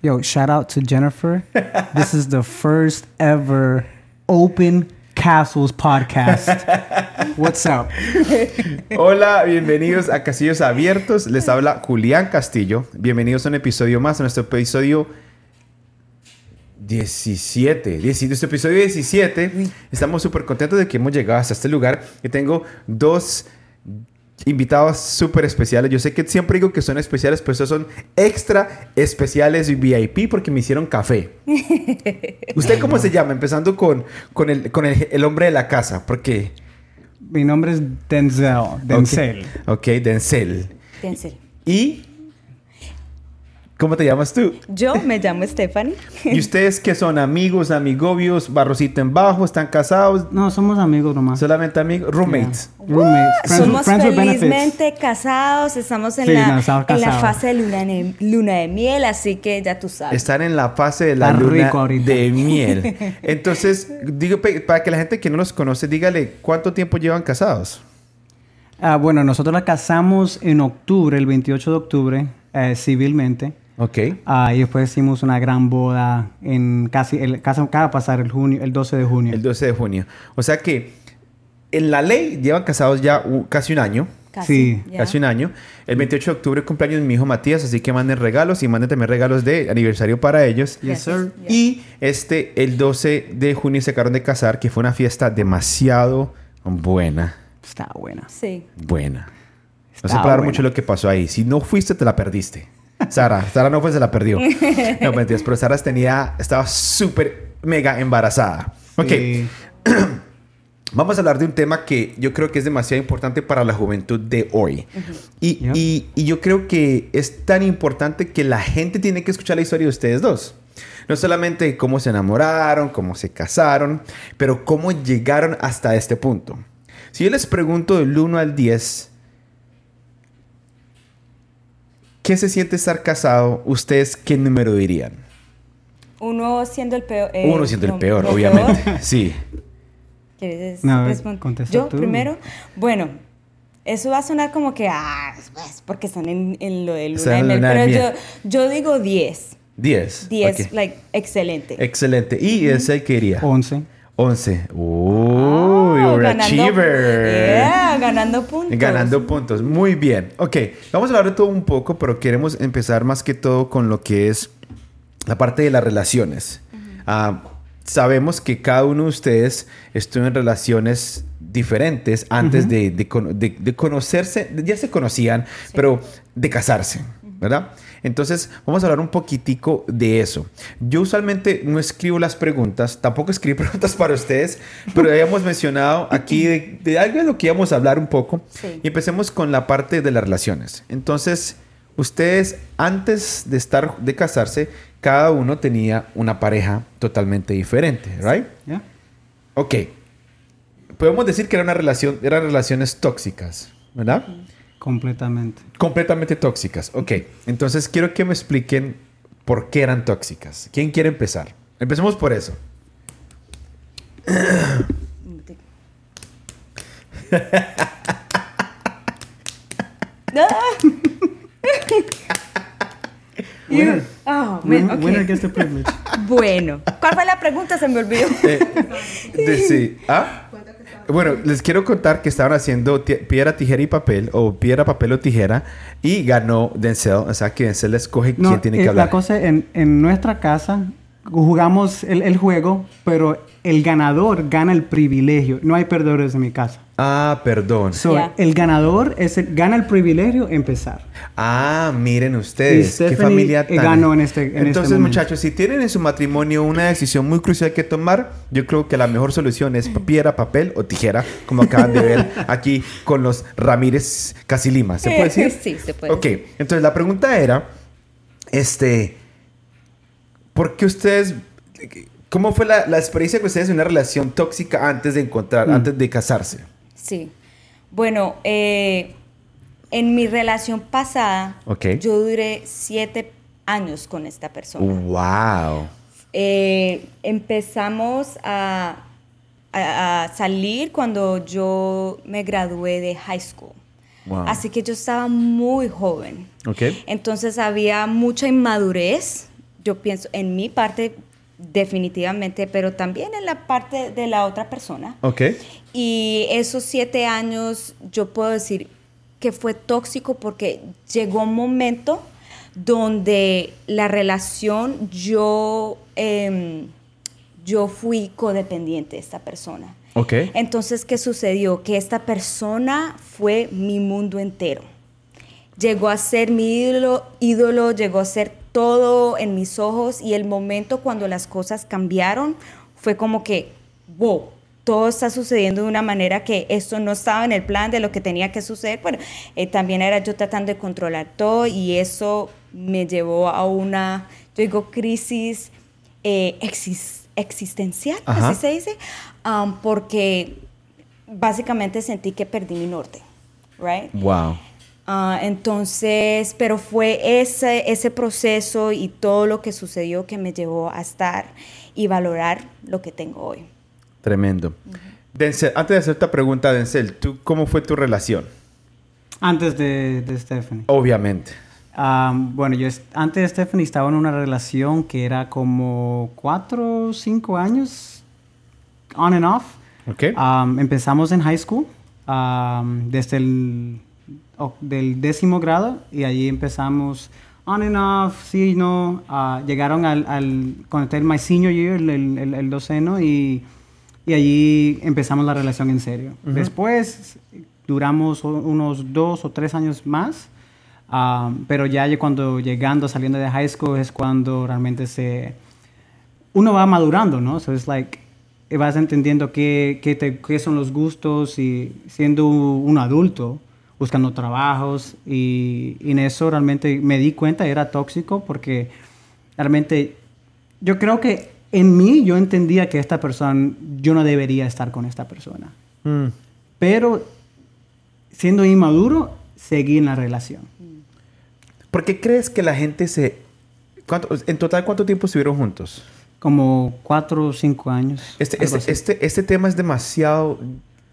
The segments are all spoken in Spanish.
Yo, shout out to Jennifer. this is the first ever open castles podcast. What's up? Hola, bienvenidos a Castillos Abiertos. Les habla Julián Castillo. Bienvenidos a un episodio más, a nuestro episodio 17. 17 este episodio 17. Estamos súper contentos de que hemos llegado hasta este lugar. Y tengo dos invitados súper especiales. Yo sé que siempre digo que son especiales, pero estos son extra especiales y VIP porque me hicieron café. ¿Usted cómo se llama? Empezando con, con, el, con el, el hombre de la casa, porque... Mi nombre es Denzel. Denzel. Ok, okay Denzel. Denzel. ¿Y ¿Cómo te llamas tú? Yo me llamo Stephanie. ¿Y ustedes qué son? ¿Amigos, amigobios, barrocito en bajo? ¿Están casados? No, somos amigos nomás. ¿Solamente amigos? ¿Roommates? Roommates. somos felizmente casados. Estamos en, la, en la fase de luna de, luna de, miel, así que ya tú sabes. Están en la fase de la luna de miel. Entonces, digo, para que la gente que no los conoce, dígale, ¿cuánto tiempo llevan casados? Ah, bueno, nosotros la casamos en octubre, el 28 de octubre, eh, civilmente. Ok. Ah, y después hicimos una gran boda en casi, el, casi acaba pasar el junio, el 12 de junio. El 12 de junio. O sea que en la ley llevan casados ya casi un año. Casi, sí. Casi un año. El 28 de octubre cumpleaños de mi hijo Matías, así que manden regalos y manden también regalos de aniversario para ellos. Yes, sir. Y este, el 12 de junio se acabaron de casar, que fue una fiesta demasiado buena. Está buena. Sí. Buena. no se puede dar mucho lo que pasó ahí. Si no fuiste, te la perdiste. Sara. Sara no fue, se la perdió. No, mentiras, pero Sara tenía, estaba súper mega embarazada. Ok. Vamos a hablar de un tema que yo creo que es demasiado importante para la juventud de hoy. y, y, y, yo creo que es tan importante que la gente tiene que escuchar la historia de ustedes dos. No solamente cómo se enamoraron, cómo se casaron, pero cómo llegaron hasta este punto. Si yo les pregunto del 1 al 10, ¿Qué se siente estar casado? ¿Ustedes qué número dirían? Uno siendo el peor. Eh, Uno siendo el peor, obviamente. Sí. ¿Quieres responder? Yo primero. Bueno, eso va a sonar como que, ah, pues, porque están en, en lo del luna de miel. Pero yo, yo digo 10. 10. 10, like, excelente. Excelente. ¿Y ese qué iría? 11. 11. ¡Oh! Achiever. Yeah, ganando puntos. Ganando puntos. Muy bien. Ok, vamos a hablar de todo un poco, pero queremos empezar más que todo con lo que es la parte de las relaciones. Ah, sabemos que cada uno de ustedes estuvo en relaciones diferentes antes de, de, conocerse, ya se conocían, pero de casarse, ¿verdad? Entonces, vamos a hablar un poquitico de eso. Yo usualmente no escribo las preguntas, tampoco escribo preguntas para ustedes, pero habíamos mencionado aquí de, algo de lo que íbamos a hablar un poco. Y empecemos con la parte de las relaciones. Entonces, ustedes antes de estar de casarse, cada uno tenía una pareja totalmente diferente, ¿right? Yeah. Ok. Podemos decir que era una relación, eran relaciones tóxicas, ¿verdad? Completamente. Completamente tóxicas. Ok, entonces quiero que me expliquen por qué eran tóxicas. ¿Quién quiere empezar? Empecemos por eso. Oh, Winner gets the privilege. Bueno, ¿cuál fue la pregunta? Se me olvidó. Eh, de, sí. ¿Ah? Bueno, les quiero contar que estaban haciendo piedra, tijera y papel, o piedra, papel o tijera, y ganó Denzel. O sea, que Denzel escoge quién tiene que eh, hablar. La cosa, en, en nuestra casa, jugamos el, el, juego, pero el ganador gana el privilegio. No hay perdedores en mi casa. Ah, perdón. El ganador es el, gana el privilegio empezar. Ah, miren ustedes, qué familia tan... ganó en este en este Entonces, muchachos, si tienen en su matrimonio una decisión muy crucial que tomar, yo creo que la mejor solución es piedra, papel o tijera, como acaban de ver aquí con los Ramírez Casilima. ¿Se puede decir? Sí, se puede. Ok, entonces la pregunta era, este, ¿por qué ustedes ¿Cómo fue la, la, experiencia que ustedes en una relación tóxica antes de encontrar, mm. antes de casarse? Sí. Bueno, eh, en mi relación pasada, yo duré siete años con esta persona. ¡Wow! Eh, empezamos a, a, salir cuando yo me gradué de high school. Wow. Así que yo estaba muy joven. Okay. Entonces había mucha inmadurez, yo pienso, en mi parte definitivamente, pero también en la parte de la otra persona. Ok. Y esos siete años, yo puedo decir que fue tóxico porque llegó un momento donde la relación, yo, em, yo fui codependiente de esta persona. Ok. Entonces, ¿qué sucedió? Que esta persona fue mi mundo entero. Llegó a ser mi ídolo, ídolo llegó a ser todo en mis ojos y el momento cuando las cosas cambiaron fue como que, wow, todo está sucediendo de una manera que esto no estaba en el plan de lo que tenía que suceder. Bueno, eh, también era yo tratando de controlar todo y eso me llevó a una, yo digo, crisis eh, existencial, así se dice, um, porque básicamente sentí que perdí mi norte, right? Wow. Ah, entonces, pero fue ese, ese proceso y todo lo que sucedió que me llevó a estar y valorar lo que tengo hoy. Tremendo. Denzel, antes de hacer esta pregunta, Denzel, ¿tú, ¿cómo fue tu relación? Antes de, de Stephanie. Obviamente. Ah, bueno, yo antes de Stephanie estaba en una relación que era como cuatro o cinco años, on and off. Okay. Ah, empezamos en high school, desde el del décimo grado y allí empezamos on and off, sí no. Uh, llegaron al, al el my senior year, el, el, el, doceno, y, y, allí empezamos la relación en serio. Después duramos unos dos o tres años más, uh, pero ya cuando llegando, saliendo de high school es cuando realmente se... Uno va madurando, ¿no? So it's like vas entendiendo qué, qué, te, qué son los gustos y siendo un adulto, buscando trabajos y, en eso realmente me di cuenta, era tóxico porque realmente yo creo que en mí yo entendía que esta persona, yo no debería estar con esta persona. Mm. Pero siendo inmaduro, seguí en la relación. ¿Por qué crees que la gente se... ¿En total cuánto tiempo estuvieron juntos? Como cuatro o cinco años. Este, este, este, este, tema es demasiado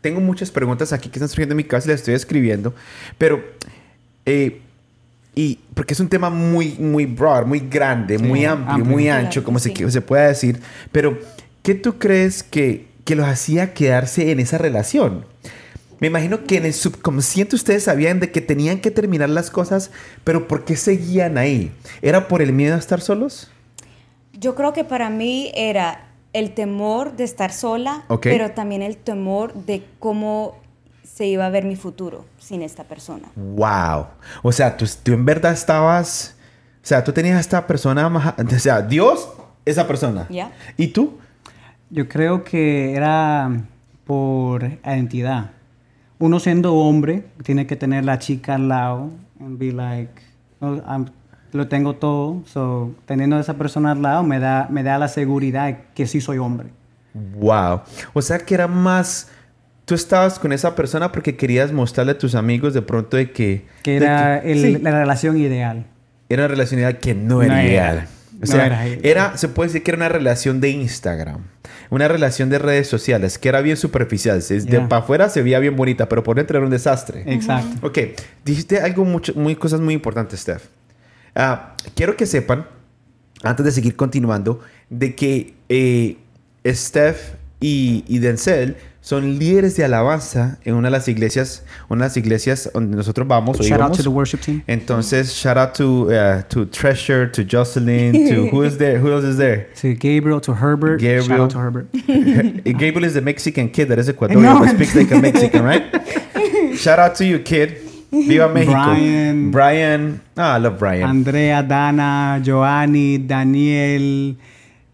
tengo muchas preguntas aquí que están surgiendo en mi casa y las estoy escribiendo, pero... Eh, y porque es un tema muy, muy broad, muy grande, muy amplio, muy ancho, como se, se pueda decir. Pero, ¿qué tú crees que, que los hacía quedarse en esa relación? Me imagino que en el subconsciente ustedes sabían de que tenían que terminar las cosas, pero ¿por qué seguían ahí? ¿Era por el miedo a estar solos? Yo creo que para mí era el temor de estar sola, pero también el temor de cómo se iba a ver mi futuro sin esta persona. Wow. O sea, tú, tú en verdad estabas, o sea, tú tenías a esta persona, o sea, Dios, esa persona. ¿Ya? ¿Y tú? Yo creo que era por identidad. Uno siendo hombre, tiene que tener la chica al lado and be like, oh, lo tengo todo. So, teniendo a esa persona al lado me da, me da la seguridad que sí soy hombre. Wow. O sea que era más... Tú estabas con esa persona porque querías mostrarle a tus amigos de pronto de que... Que era la relación ideal. Era una relación ideal que no era ideal. O sea, era, se puede decir que era una relación de Instagram, una relación de redes sociales, que era bien superficial. De para afuera se veía bien bonita, pero por dentro era un desastre. Exacto. Ok, dijiste algo, mucho, muy, cosas muy importantes, Steph. Ah, quiero que sepan, antes de seguir continuando, de que eh, Steph y, y, Denzel son líderes de alabanza en una de las iglesias, una de las iglesias donde nosotros vamos. Shout out to the worship team. Entonces, shout out to uh, to Treasure, to Jocelyn, to who is there? Who else is there? To Gabriel, to Herbert. Gabriel. Shout out to Herbert. Gabriel is the Mexican kid that is Ecuadorian, no. but speaks like a Mexican, right? shout out to you, kid. Viva México. Brian. Brian. Ah, I love Brian. Andrea, Dana, Joanny, Daniel.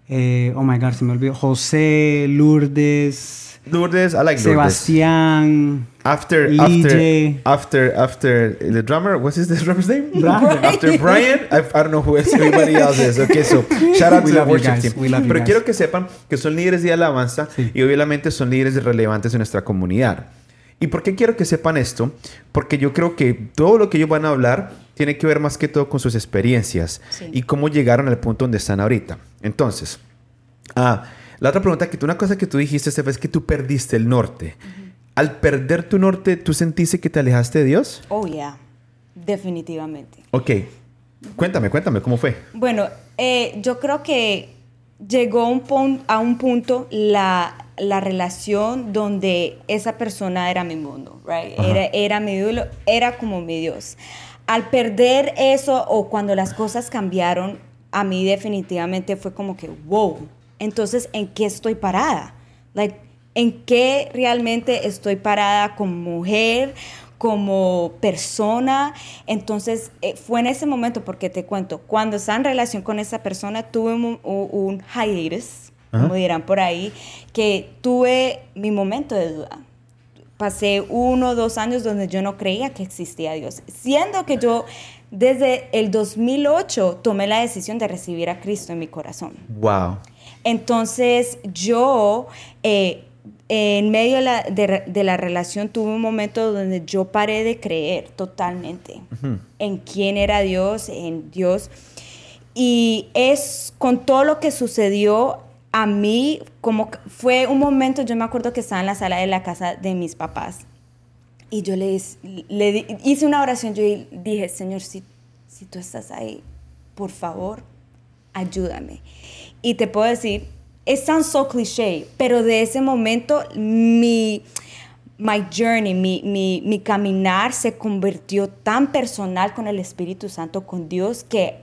Eh, oh my God, se me olvidó. José, Lourdes. Lourdes, I like Sebastián. After, after, after, after the drummer, what's his the drummer's name? Brian. After Brian, I, I, don't know who else, everybody else is. Okay, so shout out to the worship team. Pero quiero que sepan que son líderes de alabanza y obviamente son líderes relevantes en nuestra comunidad. ¿Y por qué quiero que sepan esto? Porque yo creo que todo lo que ellos van a hablar tiene que ver más que todo con sus experiencias y cómo llegaron al punto donde están ahorita. Entonces, ah, la otra pregunta que tú, una cosa que tú dijiste, Steph, es que tú perdiste el norte. Al perder tu norte, ¿tú sentiste que te alejaste de Dios? Oh, yeah. definitivamente. Ok. Cuéntame, cuéntame, ¿cómo fue? Bueno, eh, yo creo que llegó un a un punto la, la relación donde esa persona era mi mundo, right? Era, era mi ídolo, era como mi Dios. Al perder eso o cuando las cosas cambiaron, a mí definitivamente fue como que, wow, entonces, ¿en qué estoy parada? Like, ¿En qué realmente estoy parada como mujer, como persona? Entonces, eh, fue en ese momento, porque te cuento, cuando estaba en relación con esa persona, tuve un, un, un hiatus, Ajá. como dirán por ahí, que tuve mi momento de duda. Pasé uno o dos años donde yo no creía que existía Dios, siendo que yo desde el 2008 tomé la decisión de recibir a Cristo en mi corazón. Wow. Entonces yo, eh, en medio de la, de, de la relación, tuve un momento donde yo paré de creer totalmente Ujú. en quién era Dios, en Dios. Y es con todo lo que sucedió a mí, como fue un momento, yo me acuerdo que estaba en la sala de la casa de mis papás y yo le, hice una oración, yo dije, Señor, si, si tú estás ahí, por favor, ayúdame. Y te puedo decir, es tan so cliché, pero de ese momento mi, my journey, mi, mi, mi caminar se convirtió tan personal con el Espíritu Santo, con Dios, que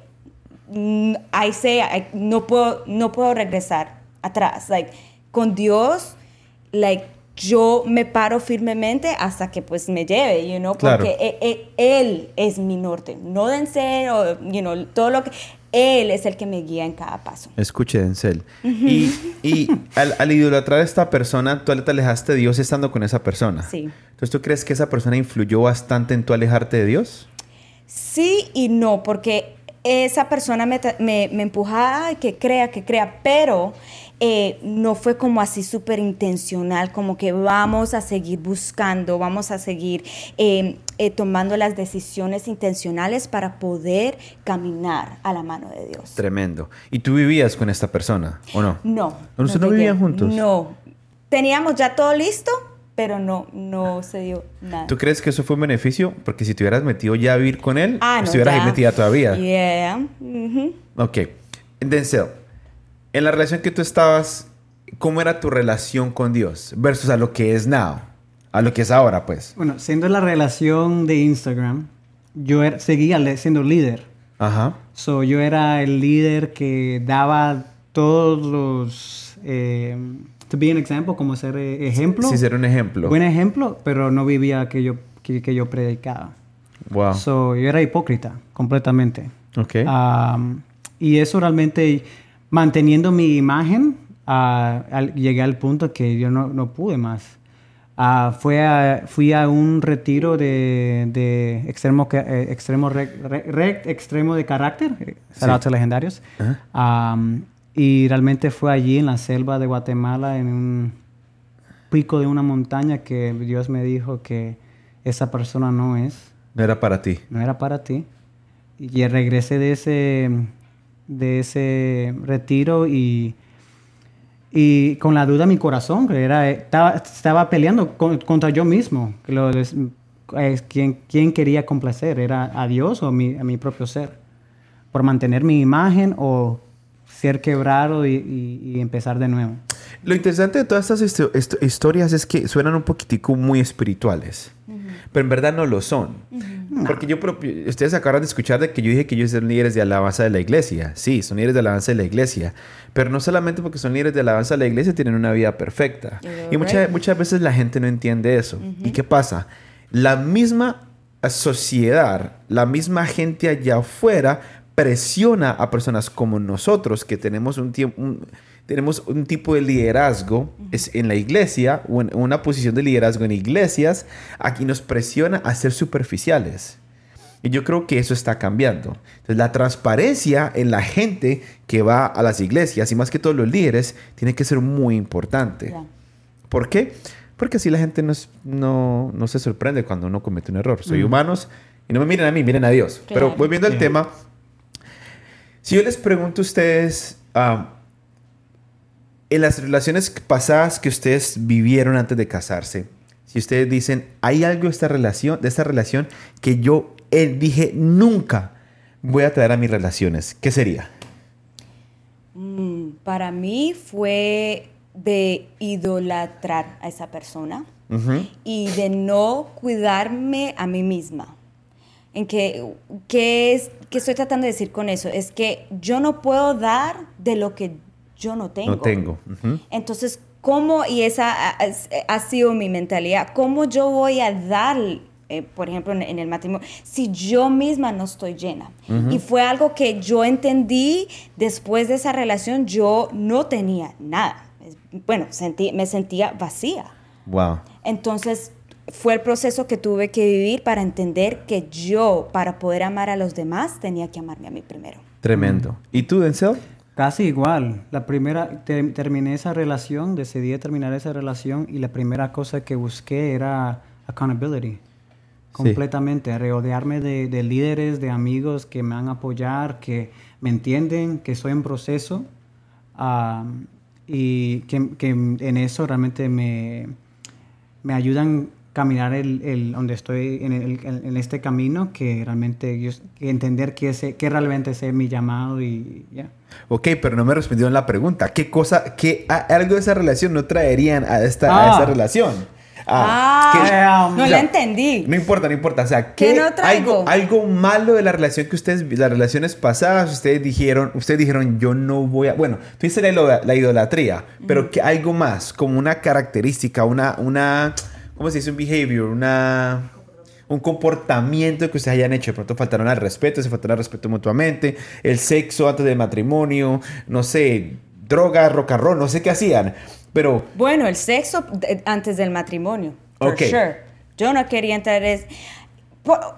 mm, say, I- no, puedo, no puedo regresar atrás. Like, con Dios, like, yo me paro firmemente hasta que pues me lleve, you know, Claro. porque e- e- Él es mi norte, no Denzel o, you know, todo lo que... Él es el que me guía en cada paso. Escuche, Denzel. Y, y al, al idolatrar a esta persona, tú te alejaste de Dios estando con esa persona. Sí. Entonces, ¿tú crees que esa persona influyó bastante en tu alejarte de Dios? Sí y no, porque esa persona me, me, me empujaba "Ay, que crea, que crea, pero eh, no fue como así súper intencional, como que vamos a seguir buscando, vamos a seguir eh, eh, tomando las decisiones intencionales para poder caminar a la mano de Dios. Tremendo. ¿Y tú vivías con esta persona o no? No. ¿Ustedes no llegué. vivían juntos? No. Teníamos ya todo listo, pero no, no se dio nada. ¿Tú crees que eso fue un beneficio? Porque si te hubieras metido ya a vivir con él, Ah, no, estuvieras ahí metida todavía. Yeah. ujú. Ok. Denzel, en la relación que tú estabas, ¿cómo era tu relación con Dios versus a lo que es now? A lo que es ahora, pues. Bueno, siendo la relación de Instagram, yo era- seguía siendo líder. Ajá. So, yo era el líder que daba todos los... Eh, to be an example, como ser eh, ejemplo. Sí, ser un ejemplo. Buen ejemplo, pero no vivía que yo, que, que yo predicaba. Wow. So, yo era hipócrita, completamente. ok. Am, y eso realmente, manteniendo mi imagen, ah, al- llegué al punto que yo no, no pude más. Ah, fue a- fui a un retiro de, de extremo, eh, extremo, rec- re- rec- extremo de carácter, eh, to legendarios. Y realmente fue allí en la selva de Guatemala, en un pico de una montaña, que Dios me dijo que esa persona no es no era para ti. no era para ti. Y regresé de ese, de ese retiro y, y con la duda en mi corazón, que era, estaba, estaba peleando con- contra yo mismo. Que lo, des- eh, ¿quién, quién quería complacer? ¿Era a Dios o a mi, a mi propio ser? ¿Por mantener mi imagen o ser quebrado y, y- y empezar de nuevo? Lo interesante de todas estas histo- histo- historias es que suenan un poquitico muy espirituales, pero en verdad no lo son. Porque yo, ustedes acaban de escuchar de que yo dije que ellos son líderes de alabanza de la iglesia. Sí, son líderes de alabanza de la iglesia, pero no solamente porque son líderes de alabanza de la iglesia tienen una vida perfecta. You're Y muchas, right. muchas veces la gente no entiende eso. ¿Y qué pasa? La misma sociedad, la misma gente allá afuera presiona a personas como nosotros que tenemos un tiempo tenemos un tipo de liderazgo es en la iglesia o en una posición de liderazgo en iglesias aquí nos presiona a ser superficiales y yo creo que eso está cambiando entonces la transparencia en la gente que va a las iglesias y más que todos los líderes tiene que ser muy importante Ya. ¿Por qué? Porque así la gente no, es- no, no se sorprende cuando uno comete un error. Soy humanos y no me miren a mí, miren a Dios. Pero Claro. volviendo al Sí. tema, si yo les pregunto a ustedes, ah, en las relaciones pasadas que ustedes vivieron antes de casarse, si ustedes dicen, hay algo de esta relación, de esta relación que yo eh, dije, nunca voy a traer a mis relaciones? ¿Qué sería? Mm, para mí fue de idolatrar a esa persona y de no cuidarme a mí misma. ¿En qué, qué, es, qué estoy tratando de decir con eso? Es que yo no puedo dar de lo que yo no tengo. No tengo. Entonces, ¿cómo, y esa ha, sido mi mentalidad, cómo yo voy a dar, eh, por ejemplo, en, el matrimonio, si yo misma no estoy llena? Y fue algo que yo entendí después de esa relación, yo no tenía nada. Bueno, sentí, me sentía vacía. Wow. Entonces, fue el proceso que tuve que vivir para entender que yo, para poder amar a los demás, tenía que amarme a mí primero. Tremendo. ¿Y tú, Denzel? Casi igual. La primera, terminé esa relación, decidí terminar esa relación y la primera cosa que busqué era accountability. Completamente, rodearme de, líderes, de amigos que me van a apoyar, que me entienden, que estoy en proceso y que, que, en eso realmente me, me ayudan caminar el, el, donde estoy en, el, en, este camino que realmente yo, entender que, ese, que realmente es mi llamado y ya. Ok, pero no me respondieron la pregunta. ¿Qué cosa, qué algo de esa relación no traerían a esta a esa ah. relación? Ah, no la entendí. No importa, no importa. O sea, ¿qué, algo, algo malo de la relación que ustedes, las relaciones pasadas, ustedes dijeron, ustedes dijeron, yo no voy a. Bueno, tú dices la, la idolatría, pero que algo más, como una característica, una, una ¿cómo se dice? Un behavior, una, un comportamiento que ustedes hayan hecho. De pronto faltaron al respeto, se faltaron al respeto mutuamente, el sexo antes del matrimonio, no sé, droga, rock and roll, no sé qué hacían. Pero... Bueno, el sexo antes del matrimonio. For sure. Yo no quería entrar en...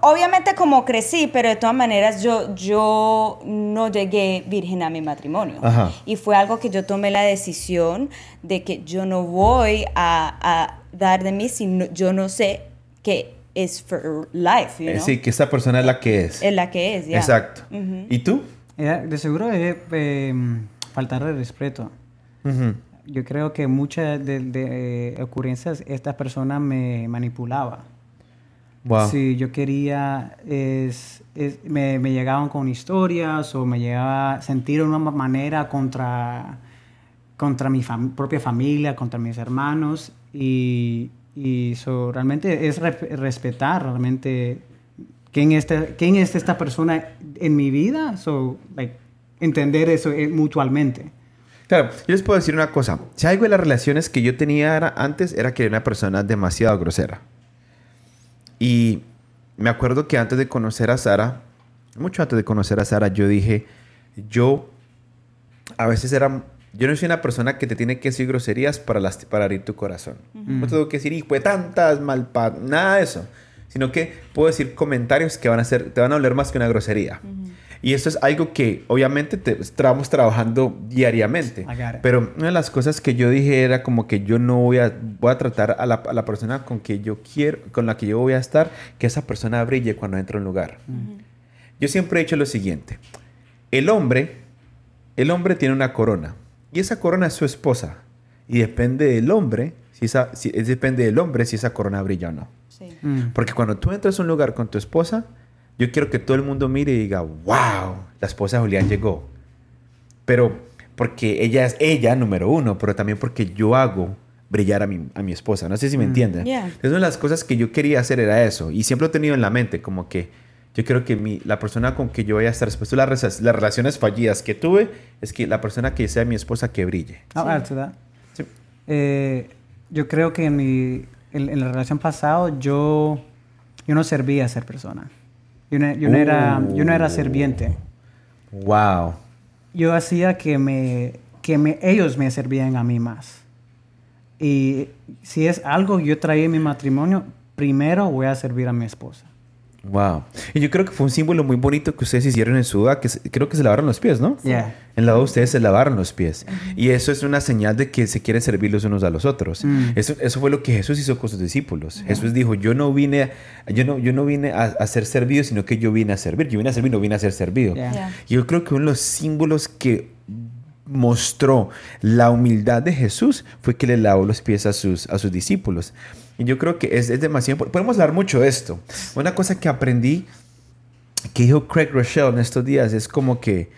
Obviamente como crecí, pero de todas maneras yo, yo no llegué virgen a mi matrimonio. Y fue algo que yo tomé la decisión de que yo no voy a dar de mí si yo no sé que es for life. You eh, Sí, que esta persona es la que es. Es la que es, ya. Exacto. ¿Y tú? de seguro es eh, faltar de respeto. Yo creo que muchas de, de ocurrencias esta persona me manipulaba. Wow. Si yo quería, es, me, me, llegaban con historias o me llegaba a sentir de una manera contra, contra mi propia familia, contra mis hermanos y, y realmente es respetar realmente quién es, quién es esta persona en mi vida, so, entender eso eh, mutuamente. Claro, yo les puedo decir una cosa. Si algo de las relaciones que yo tenía antes era que era una persona demasiado grosera. Y me acuerdo que antes de conocer a Sara, mucho antes de conocer a Sara, yo dije, yo a veces era yo no soy una persona que te tiene que decir groserías para, para abrir tu corazón. No tengo que decir, hijo de tantas, mal nada de eso. Sino que puedo decir comentarios que van a ser, te van a oler más que una grosería. Y esto es algo que obviamente te, estamos trabajando diariamente. Pero una de las cosas que yo dije era como que yo no voy a, voy a tratar a la, a la, persona con, que yo quiero, con la que yo voy a estar, que esa persona brille cuando entra a un lugar. Yo siempre he dicho lo siguiente. El hombre, el hombre tiene una corona. Y esa corona es su esposa. Y depende del hombre, si esa, si, depende del hombre si esa corona brilla o no. Mm. Porque cuando tú entras a un lugar con tu esposa, yo quiero que todo el mundo mire y diga, wow, la esposa de Julián llegó. Pero porque ella es ella, número uno, pero también porque yo hago brillar a mi, a mi esposa. No sé si me mm. entienden. Entonces, una de las cosas que yo quería hacer era eso. Y siempre lo he tenido en la mente, como que yo creo que mi, la persona con que yo voy a estar después de las, las relaciones fallidas que tuve es que la persona que sea mi esposa que brille. Ah, sí. Eh, yo creo que en, mi, en, la relación pasada yo, yo no servía a ser persona. Yo no, yo no era, yo no era serviente. Wow. Yo hacía que, me, que me, ellos me servían a mí más. Y si es algo que yo traía en mi matrimonio, primero voy a servir a mi esposa. Wow. Y yo creo que fue un símbolo muy bonito que ustedes hicieron en su boda, que creo que se lavaron los pies, ¿no? Yeah. En la boda ustedes se lavaron los pies. Y eso es una señal de que se quieren servir los unos a los otros. Mm. Eso, eso fue lo que Jesús hizo con sus discípulos. Jesús dijo, yo no vine, yo no, yo no vine a, ser servido, sino que yo vine a servir. Yo vine a servir, no vine a ser servido. Y yo creo que uno de los símbolos que mostró la humildad de Jesús fue que le lavó los pies a sus, a sus discípulos. Y yo creo que es, es demasiado... Podemos hablar mucho de esto. Una cosa que aprendí que dijo Craig Rochelle en estos días es como que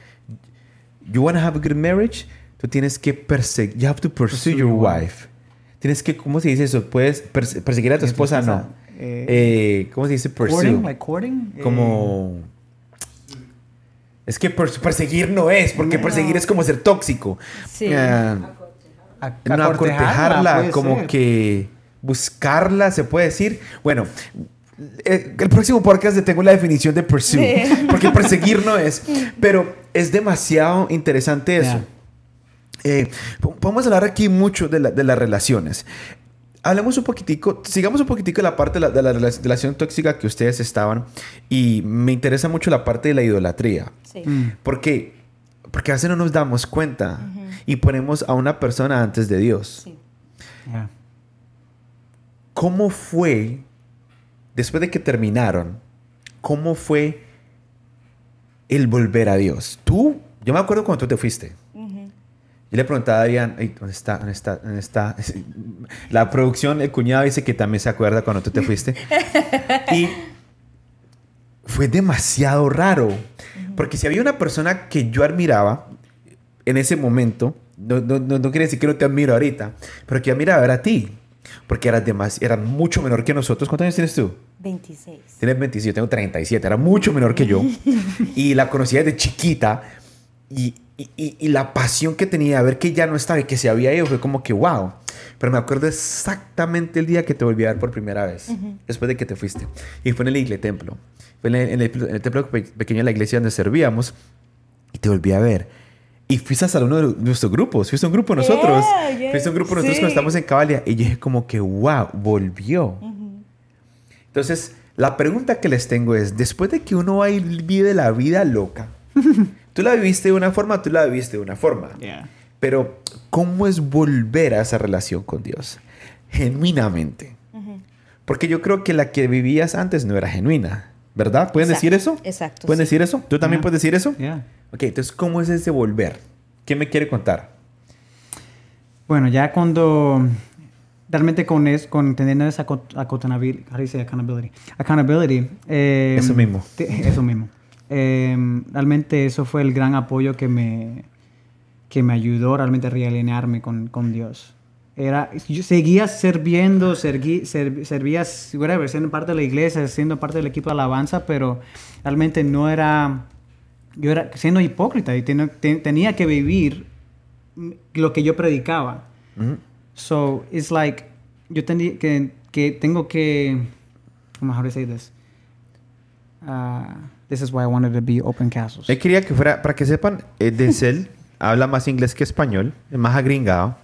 you want to have a good marriage, tú tienes que perseguir, you have to pursue, your wife. Tienes que, ¿cómo se dice eso? Puedes perse- perseguir a tu esposa, no. Eh, Eh, ¿Cómo se dice pursue? Courting, like courting. como es que pers- perseguir no es, porque No. perseguir es como ser tóxico. Sí. Eh, a- a- no, acortejarla, como ser. que buscarla, se puede decir. Bueno, eh, el próximo podcast le tengo la definición de pursue, Sí. porque perseguir no es, pero es demasiado interesante eso. Yeah. Eh, po- podemos hablar aquí mucho de, la- de las relaciones. Hablemos un poquitico, sigamos un poquitico la parte de la, de la rela- relación tóxica que ustedes estaban y me interesa mucho la parte de la idolatría. Sí. Mm, Porque, porque a veces no nos damos cuenta y ponemos a una persona antes de Dios. Sí. yeah. ¿Cómo fue, después de que terminaron, cómo fue el volver a Dios? Tú, yo me acuerdo cuando tú te fuiste. Yo le preguntaba a Adrián, "Ey, ¿dónde está? ¿Dónde está? ¿Dónde está? La producción, el cuñado dice que también se acuerda cuando tú te fuiste. y fue demasiado raro. Porque si había una persona que yo admiraba en ese momento, no, no, no, no quiere decir que no te admiro ahorita, pero que admiraba era a ti. Porque eras, demas, eras mucho menor que nosotros. ¿Cuántos años tienes tú? 26. Tienes 27, yo tengo 37, era mucho menor que yo. y la conocía desde chiquita. Y, y- y- y la pasión que tenía de ver que ya no estaba y que se había ido fue como que wow. Pero me acuerdo exactamente el día que te volví a ver por primera vez, después de que te fuiste. Y fue en el iglesia templo. Fue en el, en el- en el templo pe- pequeño de la iglesia donde servíamos. Y te volví a ver. Y fuiste hasta uno de nuestros grupos. Fuiste a un grupo nosotros. Yeah, yeah. Fuiste a un grupo nosotros Sí. cuando estamos en Cabalia. Y yo dije como que wow, volvió. Entonces, la pregunta que les tengo es, después de que uno va y vive la vida loca, tú la viviste de una forma, tú la viviste de una forma, Yeah. pero ¿cómo es volver a esa relación con Dios? Genuinamente. Porque yo creo que la que vivías antes no era genuina, ¿verdad? ¿Pueden Exacto, decir eso? exacto, ¿Pueden sí. decir eso? ¿Tú también Yeah. puedes decir eso? Yeah. Ok, entonces, ¿cómo es ese volver? ¿Qué me quiere contar? Bueno, ya cuando realmente con, es, con entendiendo esa accountability, how do you say accountability? Accountability. eh, Eso mismo. te- Eso mismo. Eh, realmente eso fue el gran apoyo que me, que me ayudó realmente a realinearme con, con Dios. Era, yo seguía sirviendo, serví, ser- servía, whatever, siendo parte de la iglesia, siendo parte del equipo de alabanza, pero realmente no era, yo era siendo hipócrita y ten- ten- tenía que vivir lo que yo predicaba. Ujú. So, it's like, yo tenía que, que tengo que, ¿cómo how to say this? Uh, this is why I wanted to be open castles. Él quería que fuera, para que sepan, eh, Denzel habla más inglés que español, es más agringado,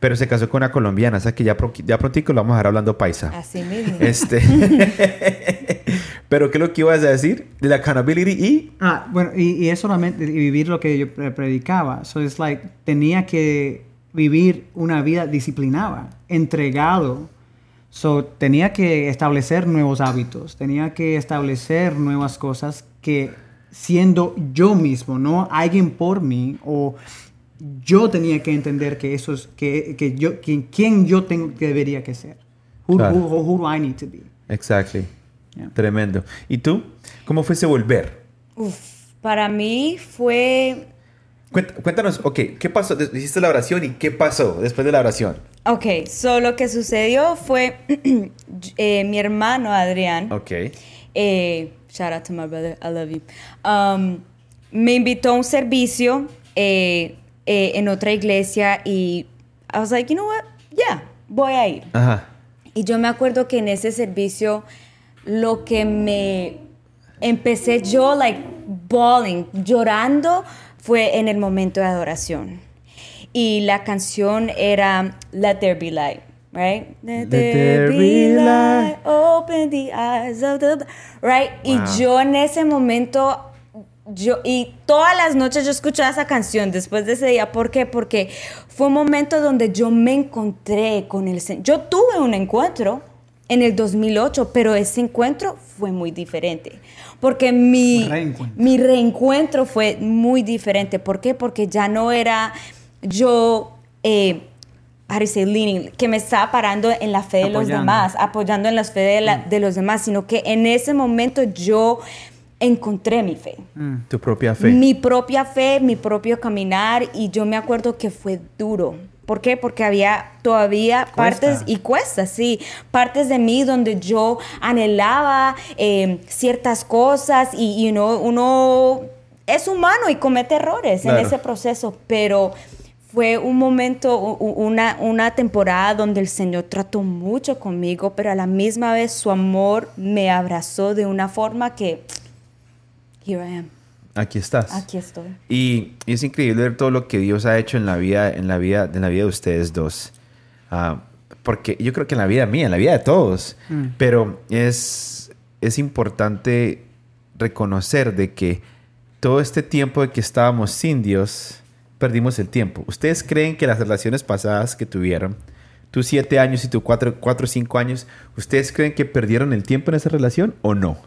pero se casó con una colombiana, o sea que ya, pro- ya prontico lo vamos a dejar hablando paisa. Así mismo. Este. pero ¿qué es lo que ibas a decir? De la accountability y. Ah, bueno, y, y es solamente y vivir lo que yo pre- predicaba. So, it's like, tenía que vivir una vida disciplinada, entregado. So, tenía que establecer nuevos hábitos, tenía que establecer nuevas cosas que siendo yo mismo, no alguien por mí, o yo tenía que entender que eso es, que, que yo, que, quién yo tengo que debería que ser. Who, Claro. who- who do I need to be? Exactly. Yeah. Tremendo. ¿Y tú? ¿Cómo fue ese volver? Uf, para mí fue Cuént- Cuéntanos, ok, ¿qué pasó? Hiciste la oración y ¿qué pasó después de la oración? Ok, so lo que sucedió fue eh, mi hermano Adrián, Ok. eh, shout out to my brother, I love you, um, me invitó a un servicio eh, eh, en otra iglesia y I was like, you know what, yeah, voy a ir. Ajá. Y yo me acuerdo que en ese servicio lo que me empecé yo like bawling, llorando fue en el momento de adoración. Y la canción era Let There Be Light, right? Let, there, be light, open the eyes of the right? Wow. Y yo en ese momento yo y todas las noches yo escuchaba esa canción después de ese día. ¿Por qué? Porque fue un momento donde yo me encontré con el Señor. Yo tuve un encuentro en el 2008, pero ese encuentro fue muy diferente. Porque mi Reencuentro. mi reencuentro fue muy diferente. ¿Por qué? Porque ya no era yo, eh, how say, leaning, que me estaba parando en la fe de los demás, apoyando en la fe de, la- de los demás, sino que en ese momento yo encontré mi fe. Tu propia fe. Mi propia fe, mi propio caminar y yo me acuerdo que fue duro. ¿Por qué? Porque había todavía partes y cuesta, sí, partes de mí donde yo anhelaba eh, ciertas cosas y, y uno, uno es humano y comete errores en Claro. ese proceso, pero fue un momento, una, una temporada donde el Señor trató mucho conmigo, pero a la misma vez su amor me abrazó de una forma que, here I am, Aquí estás. aquí estoy. Y, y es increíble ver todo lo que Dios ha hecho en la vida, en la vida, en la vida de ustedes dos. Ah, porque yo creo que en la vida mía, en la vida de todos. Pero es, es importante reconocer de que todo este tiempo de que estábamos sin Dios, perdimos el tiempo. ¿Ustedes creen que las relaciones pasadas que tuvieron, tú siete años y tú cuatro, cuatro o cinco años, ¿ustedes creen que perdieron el tiempo en esa relación o no?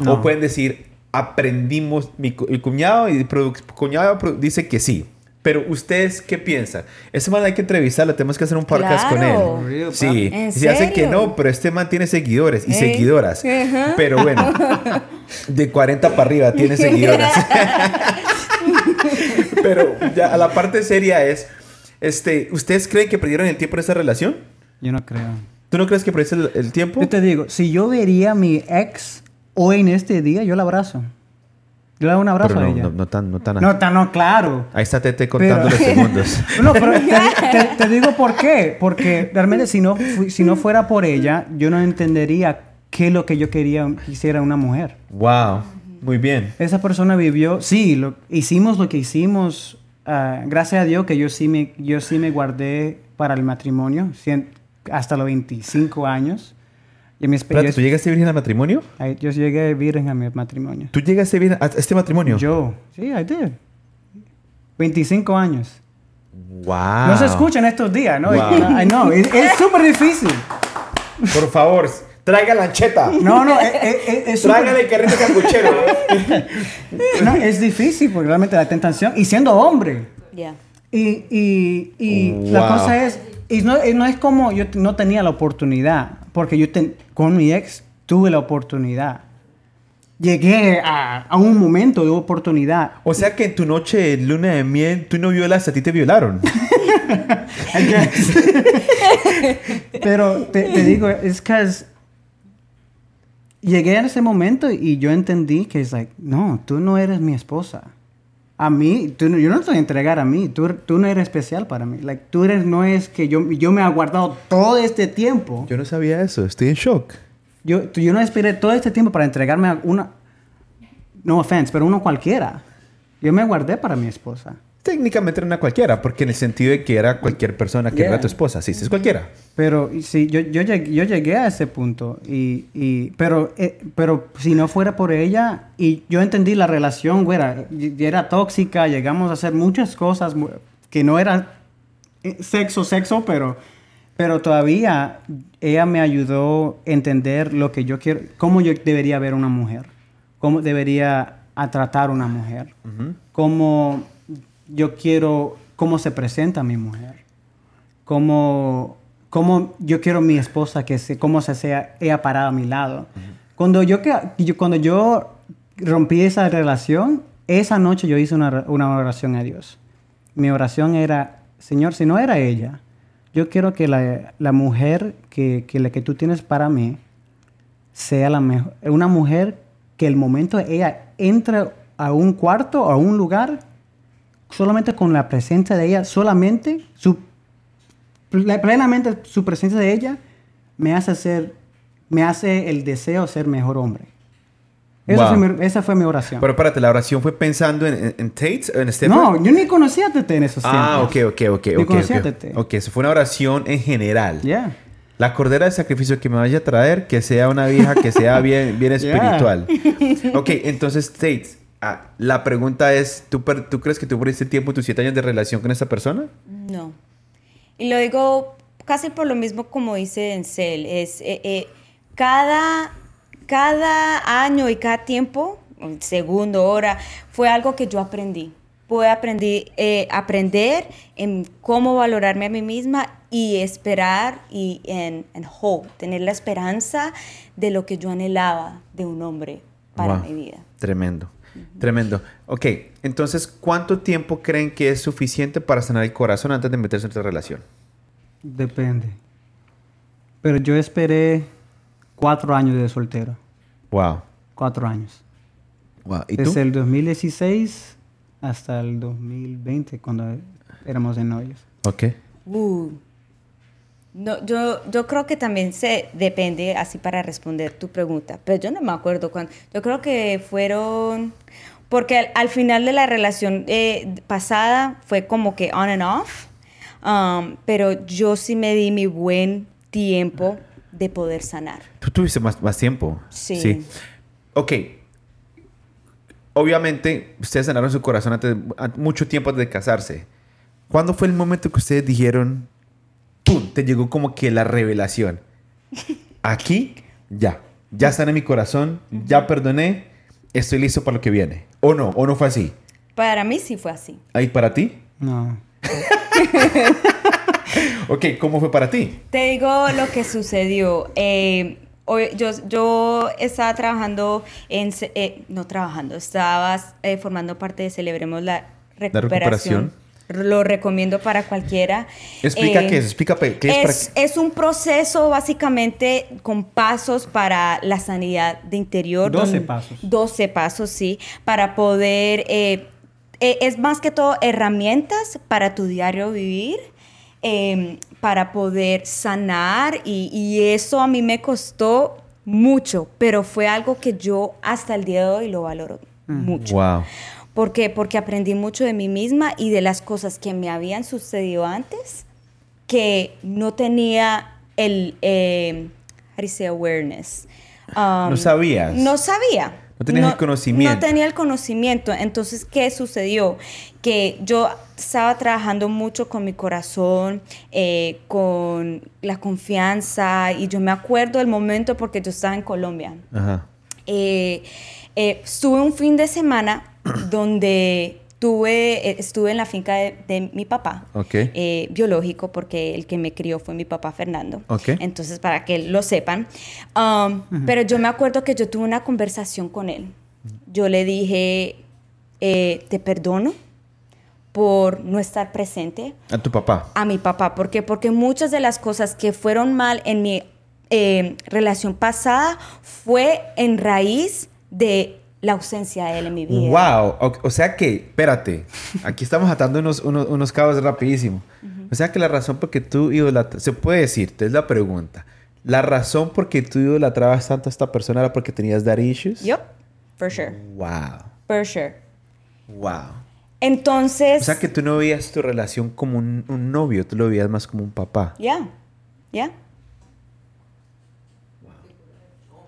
No. O pueden decir, aprendimos, mi el cuñado y el produ- cuñado produ- dice que sí. Pero ustedes, ¿qué piensan? Este man hay que entrevistarlo, tenemos que hacer un podcast Claro. con él. Real, Sí, ¿En se hace que no, pero este man tiene seguidores y seguidoras. Pero bueno, de 40 para arriba tiene seguidoras. pero ya a la parte seria es, este, ¿ustedes creen que perdieron el tiempo en esa relación? Yo no creo. ¿Tú no crees que perdiste el, el tiempo? Yo te digo, si yo vería a mi ex hoy en este día, yo la abrazo. Yo le hago un abrazo Pero a no, ella. no, no tan, no tan. No, ta- no, claro. Ahí está Tete contando Pero- los segundos. No, pero te, te- te digo por qué. Porque realmente si no, si no fuera por ella, yo no entendería qué es lo que yo quería, quisiera una mujer. Wow, muy bien. Esa persona vivió, sí, lo, hicimos lo que hicimos. ah, gracias a Dios que yo sí, me, yo sí me guardé para el matrimonio cien- hasta los 25 años. Y mi Espérate, experiencia, ¿tú llegaste virgen al matrimonio? Ay, yo llegué virgen a mi matrimonio. ¿Tú llegaste virgen a este matrimonio? Yo, sí, I did. 25 años. Wow. No se escucha en estos días, ¿no? Wow. I know, es súper difícil. Por favor, traiga lancheta. No, no, es, es- es súper- Tráigale el carrito sanguchero. no, es difícil porque realmente la tentación, y siendo hombre, Ya. y, y, y la Wow. cosa es, y no, y no es como yo no tenía la oportunidad, porque yo ten- con mi ex tuve la oportunidad. Llegué a, a un momento de oportunidad. O sea que en tu noche de luna de miel, tú no violas, a ti te violaron. Pero te, te digo, es que llegué a ese momento y yo entendí que es like, no, tú no eres mi esposa. A mí, tú no- yo no te voy a entregar a mí, tú, tú no eres especial para mí. Like, tú eres, no es que yo, yo me he aguardado todo este tiempo. Yo no sabía eso, estoy en shock. Yo, tú- yo no esperé todo este tiempo para entregarme a una, no offense, pero uno cualquiera. Yo me aguardé para mi esposa. Técnicamente era una cualquiera, porque en el sentido de que era cualquier persona que Yeah. era tu esposa. Sí, sí, es cualquiera. Pero sí, yo, yo, llegué, yo llegué a ese punto. Y, y- pero, eh, pero si no fuera por ella, y yo entendí la relación, güera, era tóxica, llegamos a hacer muchas cosas que no era eh, sexo, sexo, pero, pero todavía ella me ayudó a entender lo que yo quiero, cómo yo debería ver una mujer, cómo debería a tratar una mujer, cómo yo quiero, cómo se presenta mi mujer cómo, cómo yo quiero mi esposa que se, cómo se sea ella parada a mi lado. Cuando yo, cuando yo rompí esa relación, esa noche yo hice una, una oración a Dios. Mi oración era, Señor, si no era ella, yo quiero que la, la mujer que, que la que tú tienes para mí sea la mejor, una mujer que el momento ella entra a un cuarto o a un lugar, solamente con la presencia de ella, solamente su ple- plenamente su presencia de ella me hace ser, me hace el deseo de ser mejor hombre. Esa, Wow. fue, mi, esa fue mi oración. Pero espérate, ¿la oración fue pensando en, en, en Tate en Stephen? no, yo ni conocía a Tete en esos Ah, ok, tiempos. ok, ok. Ni ok, conocía a ok. Tete. Ok, eso fue una oración en general. Yeah. La cordera de sacrificio que me vaya a traer, que sea una vieja que sea bien, bien Yeah. espiritual. Ok, entonces, Tate, ah, la pregunta es, ¿tú, ¿tú crees que tú perdiste tiempo, tus siete años de relación con esa persona? No. Y lo digo casi por lo mismo como dice Encel, es eh, eh, cada, cada año y cada tiempo, segundo, hora, fue algo que yo aprendí. Pude aprendí, eh, aprender en cómo valorarme a mí misma y esperar y en, en hope, tener la esperanza de lo que yo anhelaba de un hombre. para Wow. mi vida. Tremendo. Tremendo. Ok, entonces, ¿cuánto tiempo creen que es suficiente para sanar el corazón antes de meterse en otra relación? Depende. Pero yo esperé cuatro años de soltero. Wow. Cuatro años. wow. ¿Y tú? Desde el 2016 hasta el 2020, cuando éramos en novios. Ok. Uh. No, yo, yo creo que también se depende, así para responder tu pregunta, pero yo no me acuerdo cuándo. Yo creo que fueron, porque al, al final de la relación eh, pasada fue como que on and off, um, pero yo sí me di mi buen tiempo de poder sanar. Tú tuviste más, más tiempo. Sí. Ok. Obviamente, ustedes sanaron su corazón antes, an- mucho tiempo antes de casarse. ¿Cuándo fue el momento que ustedes dijeron, ¡pum! Te llegó como que la revelación. Aquí, ya. Ya sané mi corazón, ya perdoné, estoy listo para lo que viene. ¿O no? ¿O no fue así? Para mí sí fue así. ¿Ahí para ti? No. Ok, ¿cómo fue para ti? Te digo lo que sucedió. Eh, hoy- yo, yo estaba trabajando en... eh, no trabajando, estaba eh, formando parte de Celebremos la Recuperación. recuperación. Lo recomiendo para cualquiera. Explica Eh, qué es, explica qué es, es, para- es un proceso básicamente con pasos para la sanidad de interior. 12 donde- pasos. 12 pasos, sí, para poder... eh, eh, es más que todo herramientas para tu diario vivir, eh, para poder sanar y, y eso a mí me costó mucho, pero fue algo que yo hasta el día de hoy lo valoro mucho. Wow. ¿Por qué? Porque aprendí mucho de mí misma y de las cosas que me habían sucedido antes que no tenía el, eh, how do you say awareness? Um, No sabías. No sabía. No tenías el conocimiento. No tenía el conocimiento. Entonces, ¿qué sucedió? Que yo estaba trabajando mucho con mi corazón, eh, con la confianza, y yo me acuerdo del momento porque yo estaba en Colombia. Ajá. Eh, eh, estuve un fin de semana donde tuve, eh, estuve en la finca de, de mi papá, eh, biológico, porque el que me crió fue mi papá Fernando. Ok. Entonces, para que lo sepan. Um, Pero yo me acuerdo que yo tuve una conversación con él. Yo le dije, eh, te perdono por no estar presente A tu papá. a mi papá. ¿Por qué? Porque muchas de las cosas que fueron mal en mi eh, relación pasada fue en raíz de la ausencia de él en mi vida. Wow, o, o sea que, espérate, aquí estamos atando unos, unos, unos cabos rapidísimo. O sea que la razón por que tú idolatras, se puede decirte, es la pregunta. La razón por que tú idolatrabas tanto a esta persona era porque tenías daddy issues. Yup, for sure, Wow, for sure. wow. Entonces, O sea que tú no veías tu relación como un, un novio, tú lo veías más como un papá. ya, ya.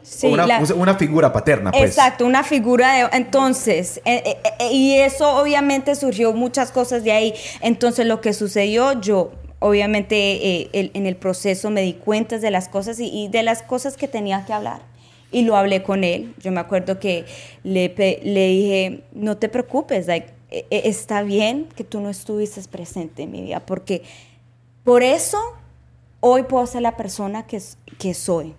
Sí, una, la- una figura paterna, pues. Exacto, una figura de... Entonces, eh, eh, eh, y eso obviamente surgió muchas cosas de ahí. Entonces, lo que sucedió, yo obviamente eh, el- en el proceso me di cuenta de las cosas y, y de las cosas que tenía que hablar. Y lo hablé con él. Yo me acuerdo que le, le dije, no te preocupes, like, eh, eh, está bien que tú no estuviste presente en mi vida, porque por eso hoy puedo ser la persona que, que soy.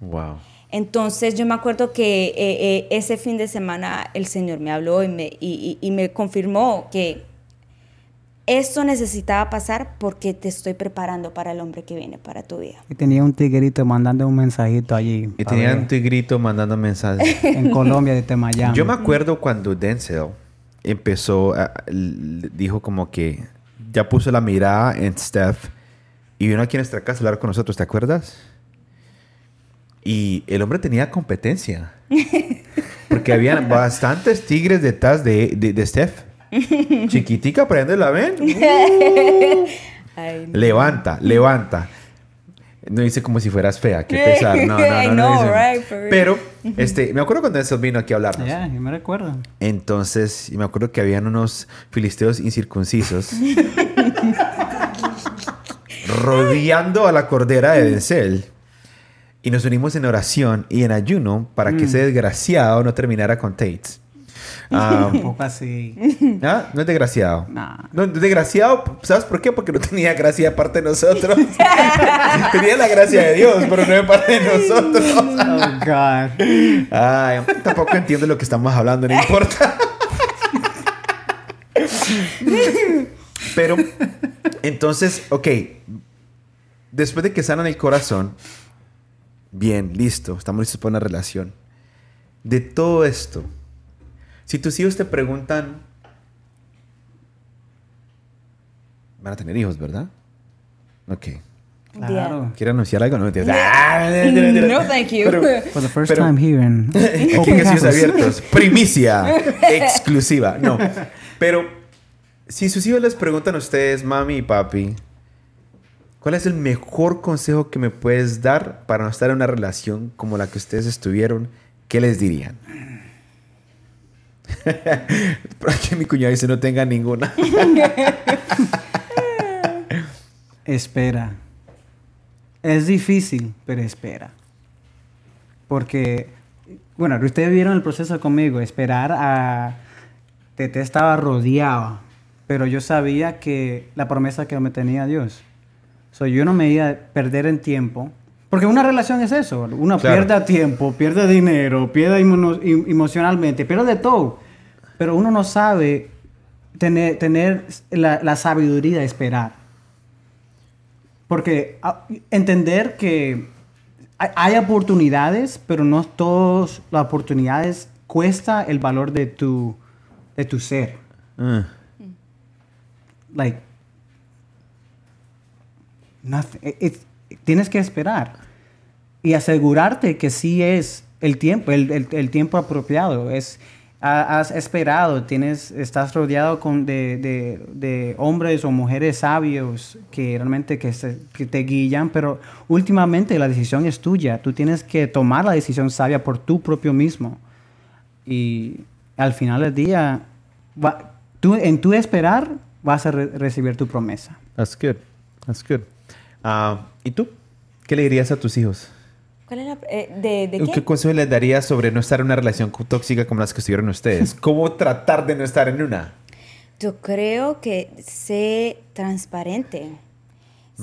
Wow. Entonces yo me acuerdo que eh, eh, ese fin de semana el Señor me habló y me, y, y- y me confirmó que esto necesitaba pasar porque te estoy preparando para el hombre que viene para tu vida. Y tenía un tiguerito mandando un mensajito allí. Y ver, un tigrito mandando mensajes. En Colombia, desde Miami. Yo me acuerdo cuando Denzel empezó, a- dijo como que ya puso la mirada en Steph y vino aquí a nuestra casa a hablar con nosotros, ¿te acuerdas? Y el hombre tenía competencia. Porque habían bastantes tigres detrás de, de, de Steph. Chiquitica, prende la ven. Ay, no. Levanta, levanta. No dice como si fueras fea, qué pesar. No, no, no. I no know, dice. right. Pero, este, me acuerdo cuando Denzel vino aquí a hablarnos. Ya, yo me recuerdo. Entonces, y me acuerdo que habían unos filisteos incircuncisos rodeando a la cordera de Denzel. Y nos unimos en oración y en ayuno para que ese desgraciado no terminara con Tates. Ah, Un poco así. ¿ah? No es desgraciado. Nah. No, es desgraciado, ¿sabes por qué? Porque no tenía gracia de parte de nosotros. tenía la gracia de Dios, pero no de parte de nosotros. Oh, God. Ay, tampoco entiendo lo que estamos hablando, no importa. Pero, entonces, ok. Después de que sanan el corazón, bien, listo, estamos listos para una relación. De todo esto, si tus hijos te preguntan, van a tener hijos, ¿verdad? Ok. Claro. ¿Quiere anunciar algo? No, me No, thank you. For the first Pero- time here in Aquí Open en. Abiertos. Primicia. exclusiva. No. Pero si sus hijos les preguntan a ustedes, mami y papi, ¿cuál es el mejor consejo que me puedes dar para no estar en una relación como la que ustedes estuvieron? ¿Qué les dirían? Por aquí mi cuñado dice no tenga ninguna. Espera. Es difícil, pero espera. Porque, bueno, ustedes vieron el proceso conmigo. Esperar a... Tete estaba rodeado, pero yo sabía que la promesa que me tenía Dios. So, yo no me iba a perder en tiempo. Porque una relación es eso. Uno Claro. pierde tiempo, pierde dinero, pierde em- emocionalmente, pierde todo. Pero uno no sabe tener, tener la, la sabiduría de esperar. Porque ah, entender que hay, hay oportunidades, pero no todas las oportunidades cuesta el valor de tu, de tu ser. Ah, Like, nothing. It- tienes que esperar y asegurarte que sí es el tiempo, el, tiempo apropiado. Es, ha- has esperado, tienes, estás rodeado con de, hombres o mujeres sabios que realmente que, te guían, pero últimamente la decisión es tuya. Tú tienes que tomar la decisión sabia por tu propio mismo. Y al final del día, tú, en tu esperar vas a re- recibir tu promesa. that's good. That's good. Ah, ¿Y tú? ¿Qué le dirías a tus hijos? ¿Cuál era? eh, ¿De, de ¿Qué qué? consejo les darías sobre no estar en una relación tóxica como las que estuvieron ustedes? ¿Cómo tratar de no estar en una? Yo creo que sé transparente.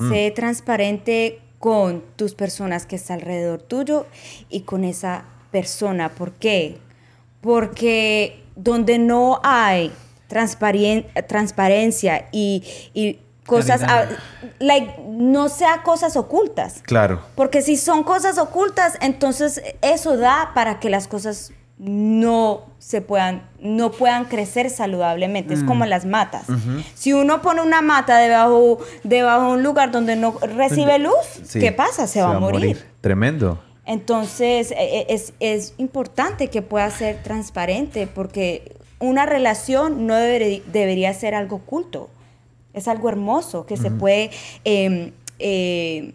Sé transparente con tus personas que están alrededor tuyo y con esa persona. ¿Por qué? Porque donde no hay transparien- transparencia y, y cosas, like, no sea cosas ocultas. Claro. Porque si son cosas ocultas, entonces eso da para que las cosas no se puedan, no puedan crecer saludablemente. Es como las matas. Si uno pone una mata debajo, debajo de un lugar donde no recibe luz, Sí, ¿qué pasa? Se, va, a morir. Tremendo. Entonces, e- e- es, es importante que pueda ser transparente porque una relación no deberí- debería ser algo oculto. Es algo hermoso que se puede em, eh,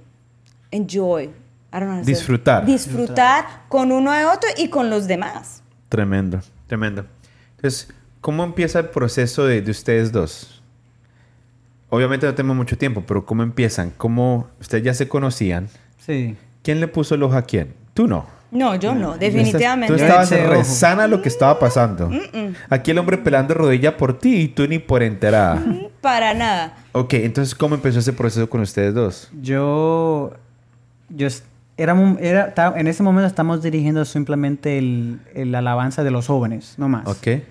enjoy. I don't know. Disfrutar. Disfrutar con uno de otro y con los demás. Tremendo. Tremendo. Entonces, ¿cómo empieza el proceso de, de ustedes dos? Obviamente no tenemos mucho tiempo, pero ¿cómo empiezan? ¿Cómo ustedes ya se conocían? Sí. ¿Quién le puso el ojo a quién? Tú no. No, yo no, definitivamente. Tú estabas rezana lo que estaba pasando. Aquí el hombre pelando rodilla por ti y tú ni por enterada. Para nada. ok, entonces, ¿cómo empezó ese proceso con ustedes dos? Yo, yo era, era, en ese momento estamos dirigiendo simplemente el, el alabanza de los jóvenes, no más. Ok.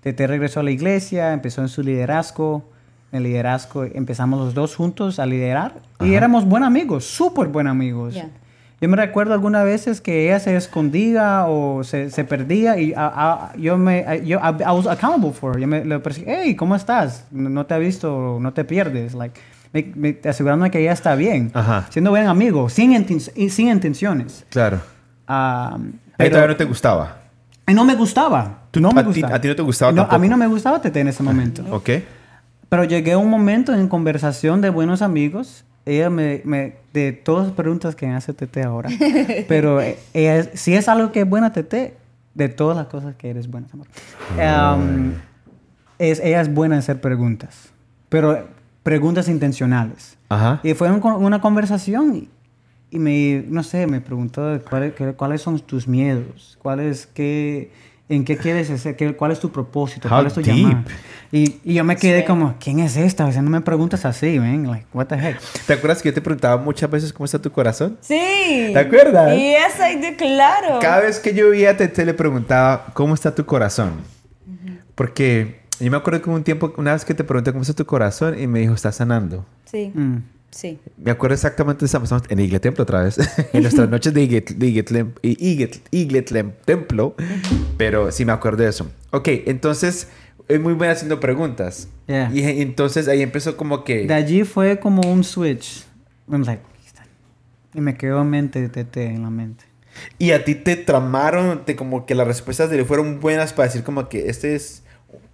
Tete regresó a la iglesia, empezó en su liderazgo. En el liderazgo empezamos los dos juntos a liderar y éramos buenos amigos, súper buenos amigos. Ya. Yo me recuerdo algunas veces que ella se escondía o se, se perdía y a- a- yo me I- yo I, I was accountable for her. Yo me le perseguí, hey, ¿cómo estás? No, te ha visto, no te pierdes. Like, me, me- asegurándome que ella está bien. Ajá. Siendo buen amigo, sin, inten- sin intenciones. Claro. Ah, Ahí pero todavía no te gustaba. y no me gustaba. Tú- no me a ti- gustaba. a ti no te gustaba No, A mí no me gustaba Tete en ese momento. Ok. Pero llegué a un momento en conversación de buenos amigos. Ella me, me- de todas las preguntas que me hace Tete ahora. pero eh, ella si es algo que es buena Tete, de todas las cosas que eres buena, amor. Um, es, ella es buena en hacer preguntas. Pero preguntas intencionales. Ajá. Y fue un- una conversación y, y me, no sé, me preguntó cuáles, cuáles son tus miedos, cuáles, qué, ¿En qué quieres hacer? ¿Qué- ¿Cuál es tu propósito? How ¿Cuál es tu deep. llamada? Y, y yo me quedé Sí. como, ¿quién es esta? O sea, no me preguntas así, man. Like, what the heck? ¿Te acuerdas que yo te preguntaba muchas veces cómo está tu corazón? Sí. ¿Te acuerdas? Yes, I do, claro. Cada vez que yo veía a Tete le preguntaba, ¿cómo está tu corazón? Porque yo me acuerdo que un tiempo, una vez que te pregunté cómo está tu corazón y me dijo, está sanando. Sí, Mm. Sí. Me acuerdo exactamente, estamos en Iglet Templo otra vez, en nuestras noches de Igletlem Templo, pero sí me acuerdo de eso. Ok, entonces es muy buena haciendo preguntas. Yeah. Y entonces ahí empezó como que... De allí fue como un switch. Y me quedó en mente, tete, en la mente. Y a ti te tramaron, te como que las respuestas de él fueron buenas para decir como que este es...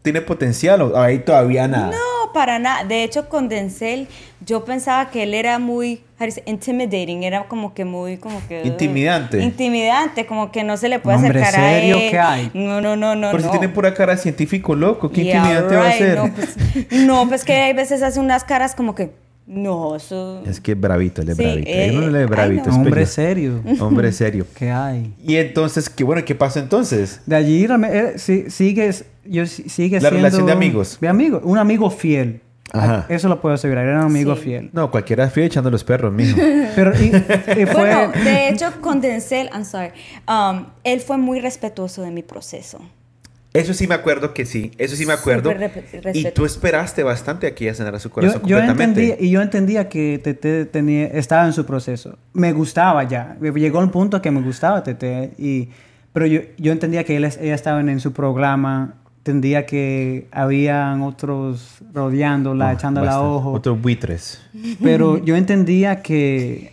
¿Tiene potencial o ahí todavía nada? No, para nada. De hecho, con Denzel, yo pensaba que él era muy intimidating, era como que muy, como que... Intimidante. Intimidante, como que no se le puede acercar ¿serio? a él. ¿Qué hay? No, no, no, no. Por si no. tiene pura cara de científico loco, ¿qué Yeah, intimidante va a right. ser? No pues, no, pues que hay veces hace unas caras como que, no, eso... Es que es bravito, él es Sí, bravito. eh, Él no es ay, bravito, no. es Hombre serio. Hombre serio. ¿Qué hay? Y entonces, qué bueno, ¿qué pasa entonces? De allí eh, sí- sigues, yo si- sigue La siendo... relación de amigos. De amigos, un amigo fiel. Ajá. Eso lo puedo asegurar, era un amigo Sí. fiel. No, cualquiera fui echando los perros, mijo. Pero y, y fue... Bueno, de hecho, con Denzel, I'm sorry, um, él fue muy respetuoso de mi proceso. Eso sí me acuerdo que sí, eso sí me acuerdo. Y tú esperaste bastante a que ella sanara su corazón yo, yo completamente. entendía, y yo entendía que Tete tenía, estaba en su proceso. Me gustaba ya. Llegó un punto que me gustaba Tete. Y, pero yo, yo entendía que él, ella estaba en, en su programa. Entendía que habían otros rodeándola, Oh, echándola ojo. Otros buitres. Pero yo entendía que,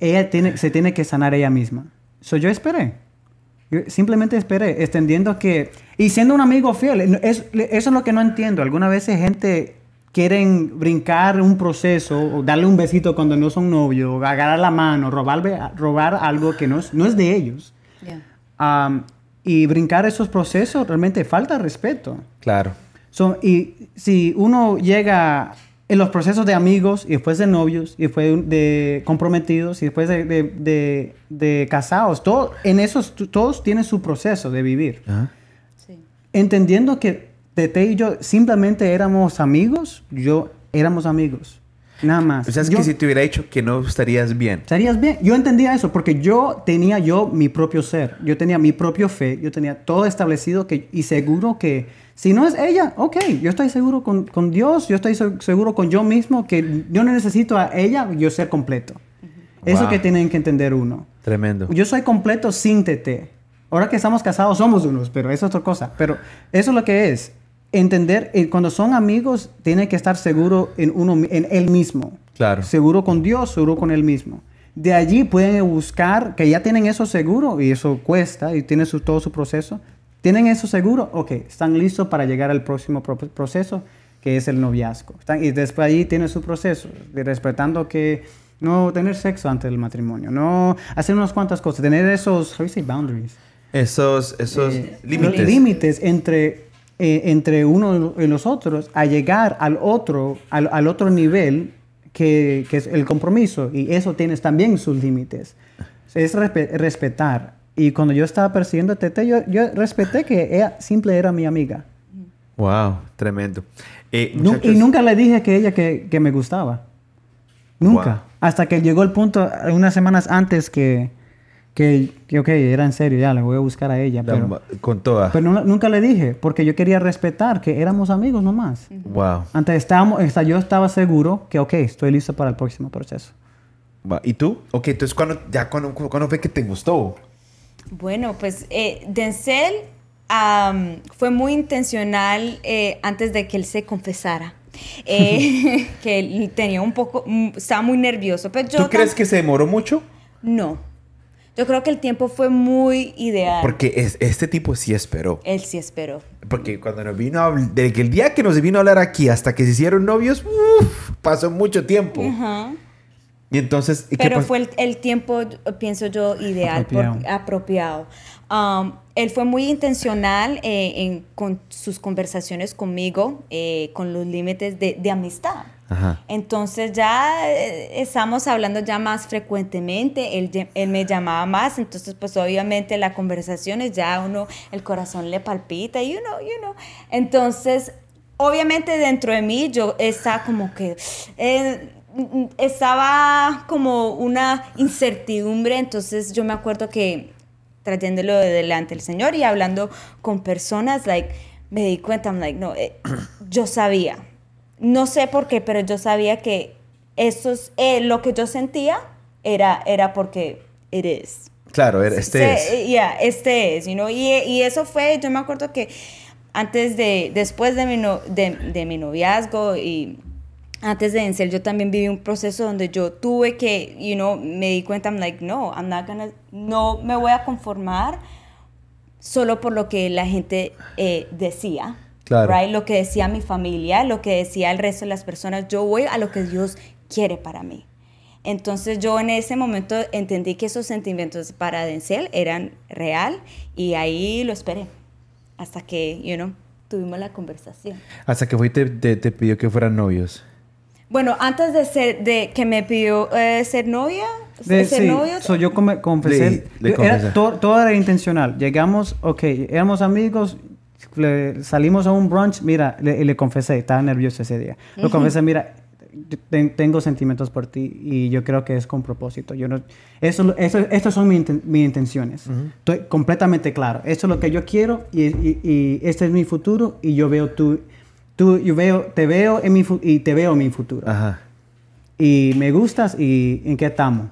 ella tiene, se tiene que sanar ella misma. So, yo esperé. Yo simplemente esperé, extendiendo que... Y siendo un amigo fiel, es- eso es lo que no entiendo. Algunas veces gente quieren brincar un proceso o darle un besito cuando no son novios, o agarrar la mano, robar, robar algo que no es, no es de ellos. Yeah. Y brincar esos procesos realmente falta respeto. Claro. So, y si uno llega en los procesos de amigos y después de novios y después de comprometidos y después de, de, de- de casados, todo, en esos todos tienen su proceso de vivir. Ajá. Sí. Entendiendo que Tete y yo simplemente éramos amigos, yo éramos amigos. Nada más. O sea, es Yo- que si te hubiera dicho que no estarías bien. ¿Estarías bien? Yo entendía eso porque yo tenía yo mi propio ser, yo tenía mi propio fe, yo tenía todo establecido que, y seguro que si no es ella, ok, yo estoy seguro con, con Dios, yo estoy se- seguro con yo mismo que yo no necesito a ella, yo ser completo. Eso Wow. que tienen que entender uno. Tremendo. Yo soy completo sin TT. Ahora que estamos casados somos unos, pero eso es otra cosa. Pero eso es lo que es. Entender, eh, cuando son amigos, tiene que estar seguro en, uno, en él mismo. Claro. Seguro con Dios, seguro con él mismo. De allí pueden buscar, que ya tienen eso seguro, y eso cuesta, y tiene su, todo su proceso. ¿Tienen eso seguro? Ok, están listos para llegar al próximo pro- proceso, que es el noviazgo. Están- y después allí tiene su proceso, de respetando que no tener sexo antes del matrimonio, no hacer unas cuantas cosas, tener esos, how do you say boundaries? Esos, esos Eh, límites. límites entre, eh, entre uno y los otros a llegar al otro, al, al otro nivel que, que es el compromiso. Y eso tienes también sus límites. Es respe- respetar. Y cuando yo estaba persiguiendo a Tete, yo, yo respeté que ella simple era mi amiga. Wow, tremendo. Eh, muchachos, y nunca le dije que ella que, que me gustaba. Nunca. Wow. Hasta que llegó el punto, unas semanas antes que, que, que, ok, era en serio, ya, la voy a buscar a ella. la Pero, con toda. pero no- nunca le dije, porque yo quería respetar que éramos amigos nomás. wow. Antes estábamos, hasta yo estaba seguro que, ok, estoy listo para el próximo proceso. ¿Y tú? Ok, entonces, ¿cuándo, ya, cuando, cuando fue que te gustó? Bueno, pues eh, Denzel am, fue muy intencional eh, antes de que él se confesara. Eh, que él tenía un poco, mm, estaba muy nervioso. Pero yo ¿Tú crees que se demoró mucho? No. Yo creo que el tiempo fue muy ideal. Porque es, este tipo sí esperó. Él sí esperó. Porque cuando nos vino a desde que el día que nos vino a hablar aquí hasta que se hicieron novios, uf, pasó mucho tiempo. Ajá. Y entonces... ¿y Pero fue el, el tiempo, pienso yo, ideal, por- Apropiado. apropiado. Um, él fue muy intencional eh, en, con sus conversaciones conmigo, eh, con los límites de, de amistad. Ajá. Entonces ya eh, estamos hablando ya más frecuentemente, él, él me llamaba más, entonces pues obviamente las conversaciones ya uno, el corazón le palpita, you know, you know. Entonces, obviamente dentro de mí yo estaba como que, eh, estaba como una incertidumbre, entonces yo me acuerdo que trayéndolo de delante el Señor y hablando con personas, like, me di cuenta, I'm like, no, eh, yo sabía, no sé por qué, pero yo sabía que eso es, eh, lo que yo sentía era, era porque it is. Claro, este es. yeah, este es, you know, y, y eso fue, yo me acuerdo que antes de, después de mi, no- de, de mi noviazgo y antes de Encel, yo también viví un proceso donde yo tuve que, you know, me di cuenta, I'm like, no, I'm not gonna, no me voy a conformar solo por lo que la gente eh, decía. Claro. right? Lo que decía mi familia, lo que decía el resto de las personas. Yo voy a lo que Dios quiere para mí. Entonces yo en ese momento entendí que esos sentimientos para Denzel eran real y ahí lo esperé hasta que, you know, tuvimos la conversación. Hasta que fue y te, te- te pidió que fueran novios. Bueno, antes de ser, de que me pidió eh, ser novia, De- ser sí, novio, so yo come- confesé. Le- le yo- era- todo, todo era intencional. Llegamos, ok, éramos amigos, le- salimos a un brunch, mira, le, le confesé, estaba nervioso ese día. Lo confesé, mira, yo ten- tengo sentimientos por ti y yo creo que es con propósito. Yo no, eso, eso, estas son mis, inten- mis intenciones. Estoy completamente claro. Esto es lo que yo quiero y, y- y este es mi futuro y yo veo tú, tú yo veo, te veo en mi fu- y te veo en mi futuro. Ajá. Y me gustas y en qué estamos.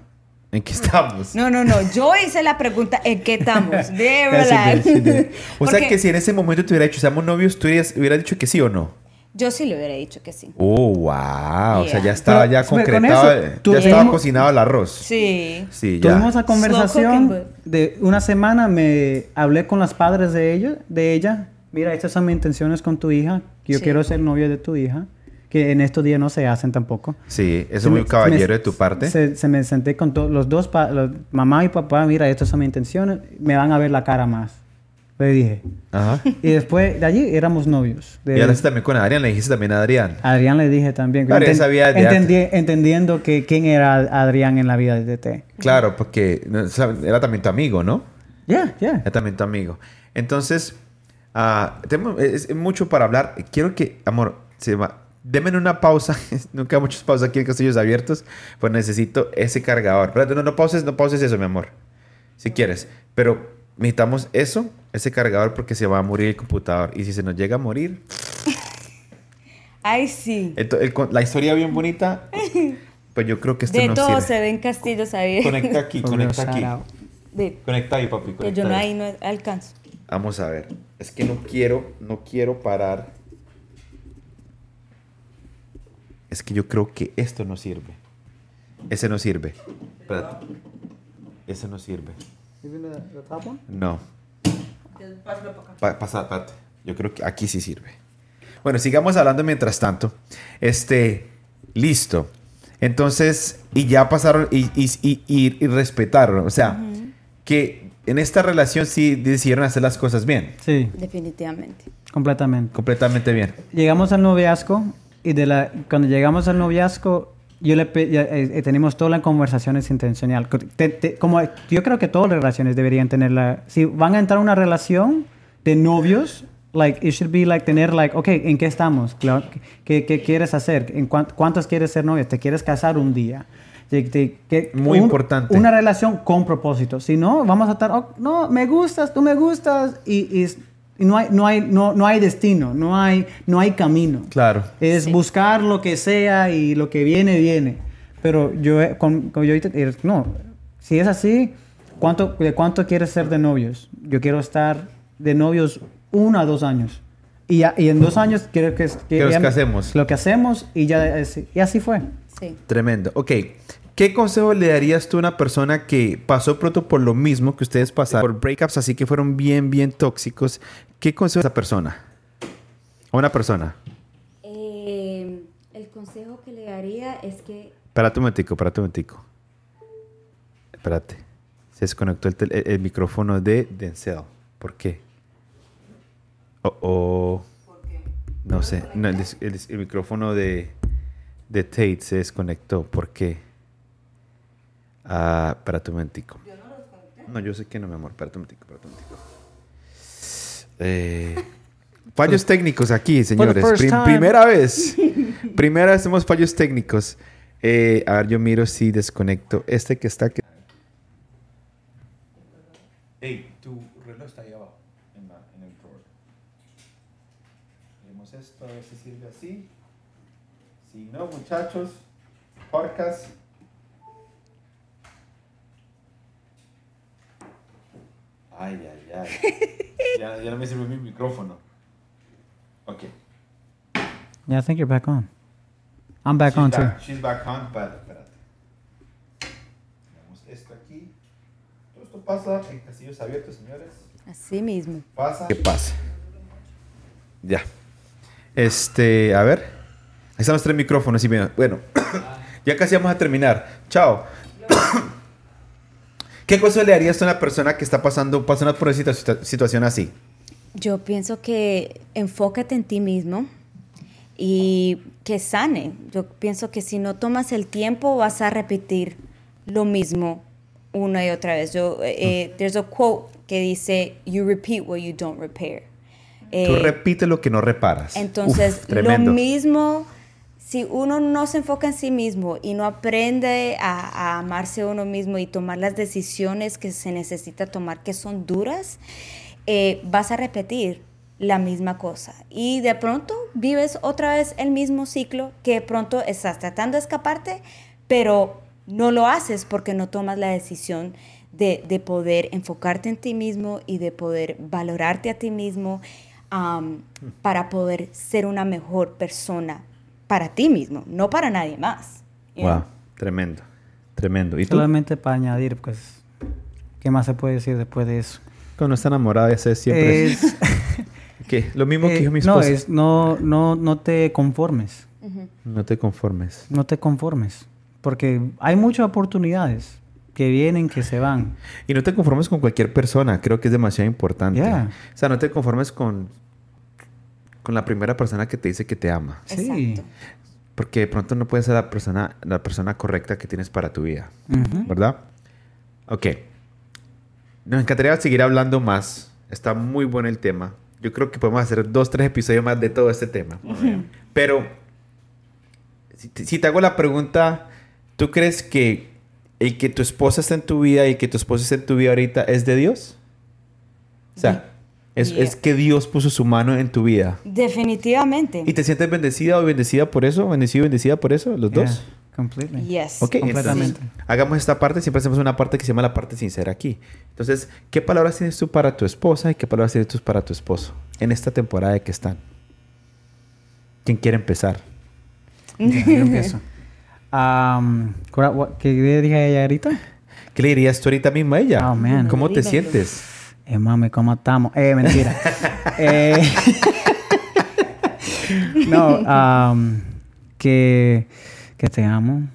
¿En qué estamos? No, no, no. Yo hice la pregunta ¿en qué estamos? De verdad. te- sí te- O sea Porque que si en ese momento te hubiera dicho, seamos novios, tú hubieras, hubieras dicho que sí o no. Yo sí le hubiera dicho que sí. Oh, wow. O sea, Yeah. ya estaba Pero, ya pero concretado, eso, ya tú- estaba cocinado el arroz. Sí. Sí, ya. Tuvimos la Slow conversación de una semana, me hablé con los padres de ella, de ella. Mira, estas son mis intenciones con tu hija. Yo Sí. quiero ser novio de tu hija, que en estos días no se hacen tampoco. Sí, eso es muy me- caballero me- de tu parte. Se, se me senté con to- los dos, los- mamá y papá, mira, estas son mis intenciones, me van a ver la cara más. Le dije. Ajá. Y después de allí éramos novios. De- Y hablaste también con Adrián, le dijiste también a Adrián. Adrián le dije también. Claro, enten- sabía de entendi- entendiendo que quién era Adrián en la vida de TT. Claro, porque era también tu amigo, ¿no? Ya, ya. Era también tu amigo. Entonces, tenemos es, es mucho para hablar. Quiero que, amor, se va. Deme una pausa. Nunca hay muchas pausas aquí en Castillos Abiertos. Pues necesito ese cargador. Espérate, no, no pauses, no pauses eso, mi amor. Si quieres. Pero necesitamos eso, ese cargador, porque se va a morir el computador. Y si se nos llega a morir. Ay, sí. el la historia bien bonita. Pues yo creo que esto De no todo sirve. se ven castillos ahí. Conecta aquí, conecta aquí. De- Conecta ahí, papi. conecta yo no ahí no alcanzo. Vamos a ver. Es que no quiero, no quiero parar. Es que yo creo que esto no sirve. Ese no sirve. Espérate. Ese no sirve. No. Pa- pasa, espérate. Yo creo que aquí sí sirve. Bueno, sigamos hablando mientras tanto. Este, listo. Entonces, y ya pasaron y, y, y, y- y respetaron. O sea, que en esta relación sí decidieron hacer las cosas bien. Sí, Definitivamente. completamente. Completamente bien. Llegamos al noviazgo y de la, cuando llegamos al noviazgo, yo le ya, eh, eh, tenemos todas las conversaciones intencional. Te- te- como yo creo que todas las relaciones deberían tenerla. Si van a entrar a una relación de novios, like it should be like tener like, okay, ¿en qué estamos? ¿Qué, qué quieres hacer? ¿En cuán- cuántos quieres ser novios? ¿Te quieres casar un día? Que- Muy importante. Una relación con propósito. Si no, vamos a estar, oh, no, me gustas, tú me gustas y, y y no, hay, no, hay, no, no hay destino, no hay, no hay camino. Claro. Es buscar lo que sea y lo que viene, viene. Pero yo, eh, con, con- yo eh, no, si es así, ¿cuánto, ¿de cuánto quieres ser de novios? Yo quiero estar de novios uno a dos años. Y, ya- y en dos años quiero que... Que nos ya- casemos. Lo que hacemos y ya y así fue. Sí. Tremendo. Ok. ¿Qué consejo le darías tú a una persona que pasó pronto por lo mismo que ustedes pasaron? Por breakups así que fueron bien, bien tóxicos. ¿Qué consejo a esa persona? A una persona. Eh, el consejo que le daría es que Espérate un momentico, espérate un momentico. Espérate. Se desconectó el, tel- el- el micrófono de Denzel. ¿Por qué? O... o- No sé. No, el, des- el des- el micrófono de, de Tate se desconectó. ¿Por qué? Ah, espérate un momentico. No, yo sé que no, mi amor. Un momentico, espérate un momentico. Eh, fallos técnicos aquí, señores. Prim- primera vez. primera vez tenemos fallos técnicos. Eh, a ver, yo miro si desconecto este que está aquí. Hey, tu reloj está ahí abajo, en, el drawer. Tenemos esto, a ver si sirve así. Si no, muchachos, podcast. Ay, ay, ay. ya, ya no me sirve mi micrófono. Ok. Yeah, I think you're back on. I'm back she's on too. back, She's back on, but espérate. Tenemos esto aquí. Todo esto pasa en casillos abiertos, señores. Así mismo. Pasa. ¿Qué pasa? Ya. Este, a ver. Ahí están los tres micrófonos. Y bien, bueno, ya casi vamos a terminar. Chao. ¿Qué cosa le harías a una persona que está pasando, pasando por una situa- situación así? Yo pienso que enfócate en ti mismo y que sane. Yo pienso que si no tomas el tiempo vas a repetir lo mismo una y otra vez. Yo, eh, Mm. there's a quote que dice, you repeat what you don't repair. Tú Eh, repite lo que no reparas. entonces, Uf, lo mismo, si uno no se enfoca en sí mismo y no aprende a, a amarse a uno mismo y tomar las decisiones que se necesita tomar, que son duras, eh, vas a repetir la misma cosa. Y de pronto vives otra vez el mismo ciclo que de pronto estás tratando de escaparte, pero no lo haces porque no tomas la decisión de, de poder enfocarte en ti mismo y de poder valorarte a ti mismo am, para poder ser una mejor persona para ti mismo, no para nadie más. know? Wow, tremendo. Tremendo. ¿Y tú? Solamente para añadir, pues, ¿qué más se puede decir después de eso? Cuando está enamorada, ya sé, siempre es... Es, ¿Qué? Lo mismo que eh, dijo mi no, esposa. es, no, no, no te conformes. No te conformes. No te conformes. Porque hay muchas oportunidades que vienen, que se van. Y no te conformes con cualquier persona. Creo que es demasiado importante. Yeah. O sea, no te conformes con, con la primera persona que te dice que te ama. Sí. Exacto. Porque de pronto no puede ser la persona, la persona correcta que tienes para tu vida. Ujú. ¿Verdad? Ok. Nos encantaría seguir hablando más. Está muy bueno el tema. Yo creo que podemos hacer dos, tres episodios más de todo este tema. Pero, si te, si te hago la pregunta, ¿tú crees que el que tu esposa esté en tu vida y que tu esposa esté en tu vida ahorita es de Dios? O sea, es, Yeah. es que Dios puso su mano en tu vida. Definitivamente. ¿Y te sientes bendecida o bendecida por eso? ¿Bendecido o bendecida por eso? ¿Los dos? Completely. Yes. Ok, Completamente. entonces, hagamos esta parte. Siempre hacemos una parte que se llama la parte sincera aquí. Entonces, ¿qué palabras tienes tú para tu esposa y qué palabras tienes tú para tu esposo en esta temporada de que están? ¿Quién quiere empezar? Yo empiezo. Am, ¿cuál- what- ¿Qué le dije a ella ahorita? ¿Qué le dirías tú ahorita mismo a ella? Oh, man. ¿Cómo te sientes? Eh, mami, ¿cómo estamos? Eh, mentira. Eh, no, am, que, que te amo,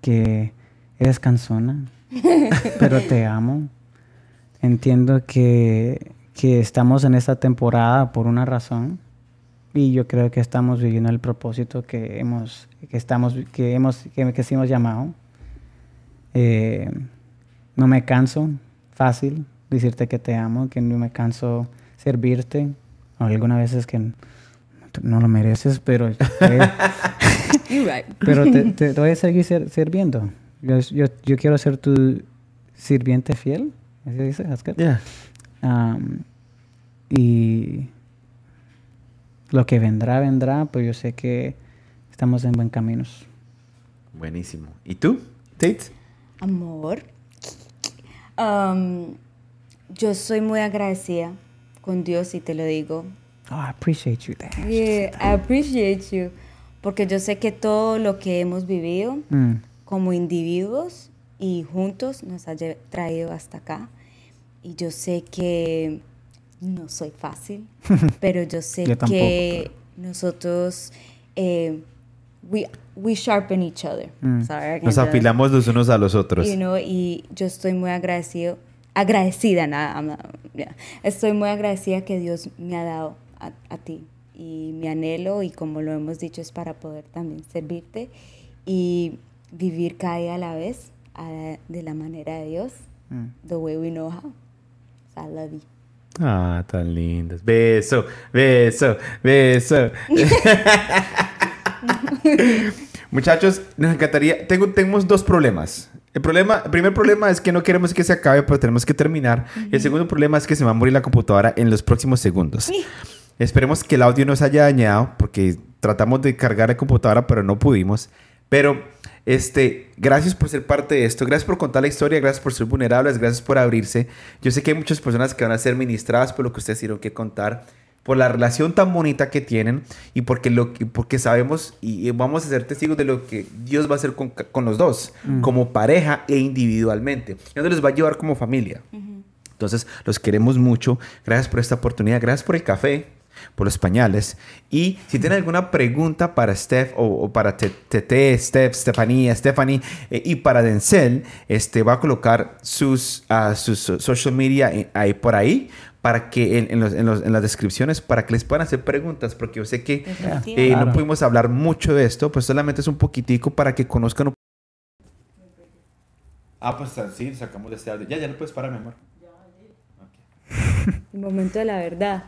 que eres cansona, pero te amo. Entiendo que, que estamos en esta temporada por una razón y yo creo que estamos viviendo el propósito que hemos, que estamos, que hemos, que, hemos llamado. Eh, no me canso fácil decirte que te amo, que no me canso servirte. Algunas veces que no, lo mereces, pero, eh, You're right. pero te, te voy a seguir ser- sirviendo. Yo, yo, yo quiero ser tu sirviente fiel. ¿Así dice? Good. Yeah. Um, y lo que vendrá, vendrá, pues yo sé que estamos en buen caminos. Buenísimo. ¿Y tú, Tate? Amor. Um, yo soy muy agradecida con Dios y te lo digo. Oh, I appreciate you. Yeah, I appreciate you. Porque yo sé que todo lo que hemos vivido Mm. como individuos y juntos nos ha traído hasta acá. Y yo sé que no soy fácil, pero yo sé Yo tampoco, que nosotros eh, we, we sharpen each other. Sorry, I can't Nos afilamos los unos a los otros. You know, y yo estoy muy agradecido, agradecida, nada, estoy muy agradecida que Dios me ha dado a, a ti. Y mi anhelo, y como lo hemos dicho, es para poder también servirte y vivir cada día a la vez a- de la manera de Dios, the way we know how. So I love you. Ah, tan lindos. Beso, beso, beso. Muchachos, nos encantaría. Tengo, tenemos dos problemas. El, problema, el primer problema es que no queremos que se acabe, pero tenemos que terminar. Y el segundo problema es que se va a morir la computadora en los próximos segundos. Esperemos que el audio no se haya dañado, porque tratamos de cargar la computadora, pero no pudimos. Pero, este, gracias por ser parte de esto, gracias por contar la historia, gracias por ser vulnerables, gracias por abrirse. Yo sé que hay muchas personas que van a ser ministradas por lo que ustedes tuvieron que contar, por la relación tan bonita que tienen y porque, lo, que- porque sabemos y, vamos a ser testigos de lo que Dios va a hacer con, con los dos, como pareja e individualmente. Y dónde les va a llevar como familia. Entonces, los queremos mucho. Gracias por esta oportunidad. Gracias por el café, por los pañales. Y si tienen alguna pregunta para Steph o, o para Te- Tete, Steph, Stephanie, Stephanie eh, y para Denzel, este, va a colocar sus, ah, sus so- social media eh, ahí por ahí para que en, en los- en los- en las descripciones para que les puedan hacer preguntas porque yo sé que eh, Claro. no pudimos hablar mucho de esto pues solamente es un poquitico para que conozcan un Ah, pues sí, sacamos este audio. Ya, ya no puedes parar, mi amor. El momento de la verdad.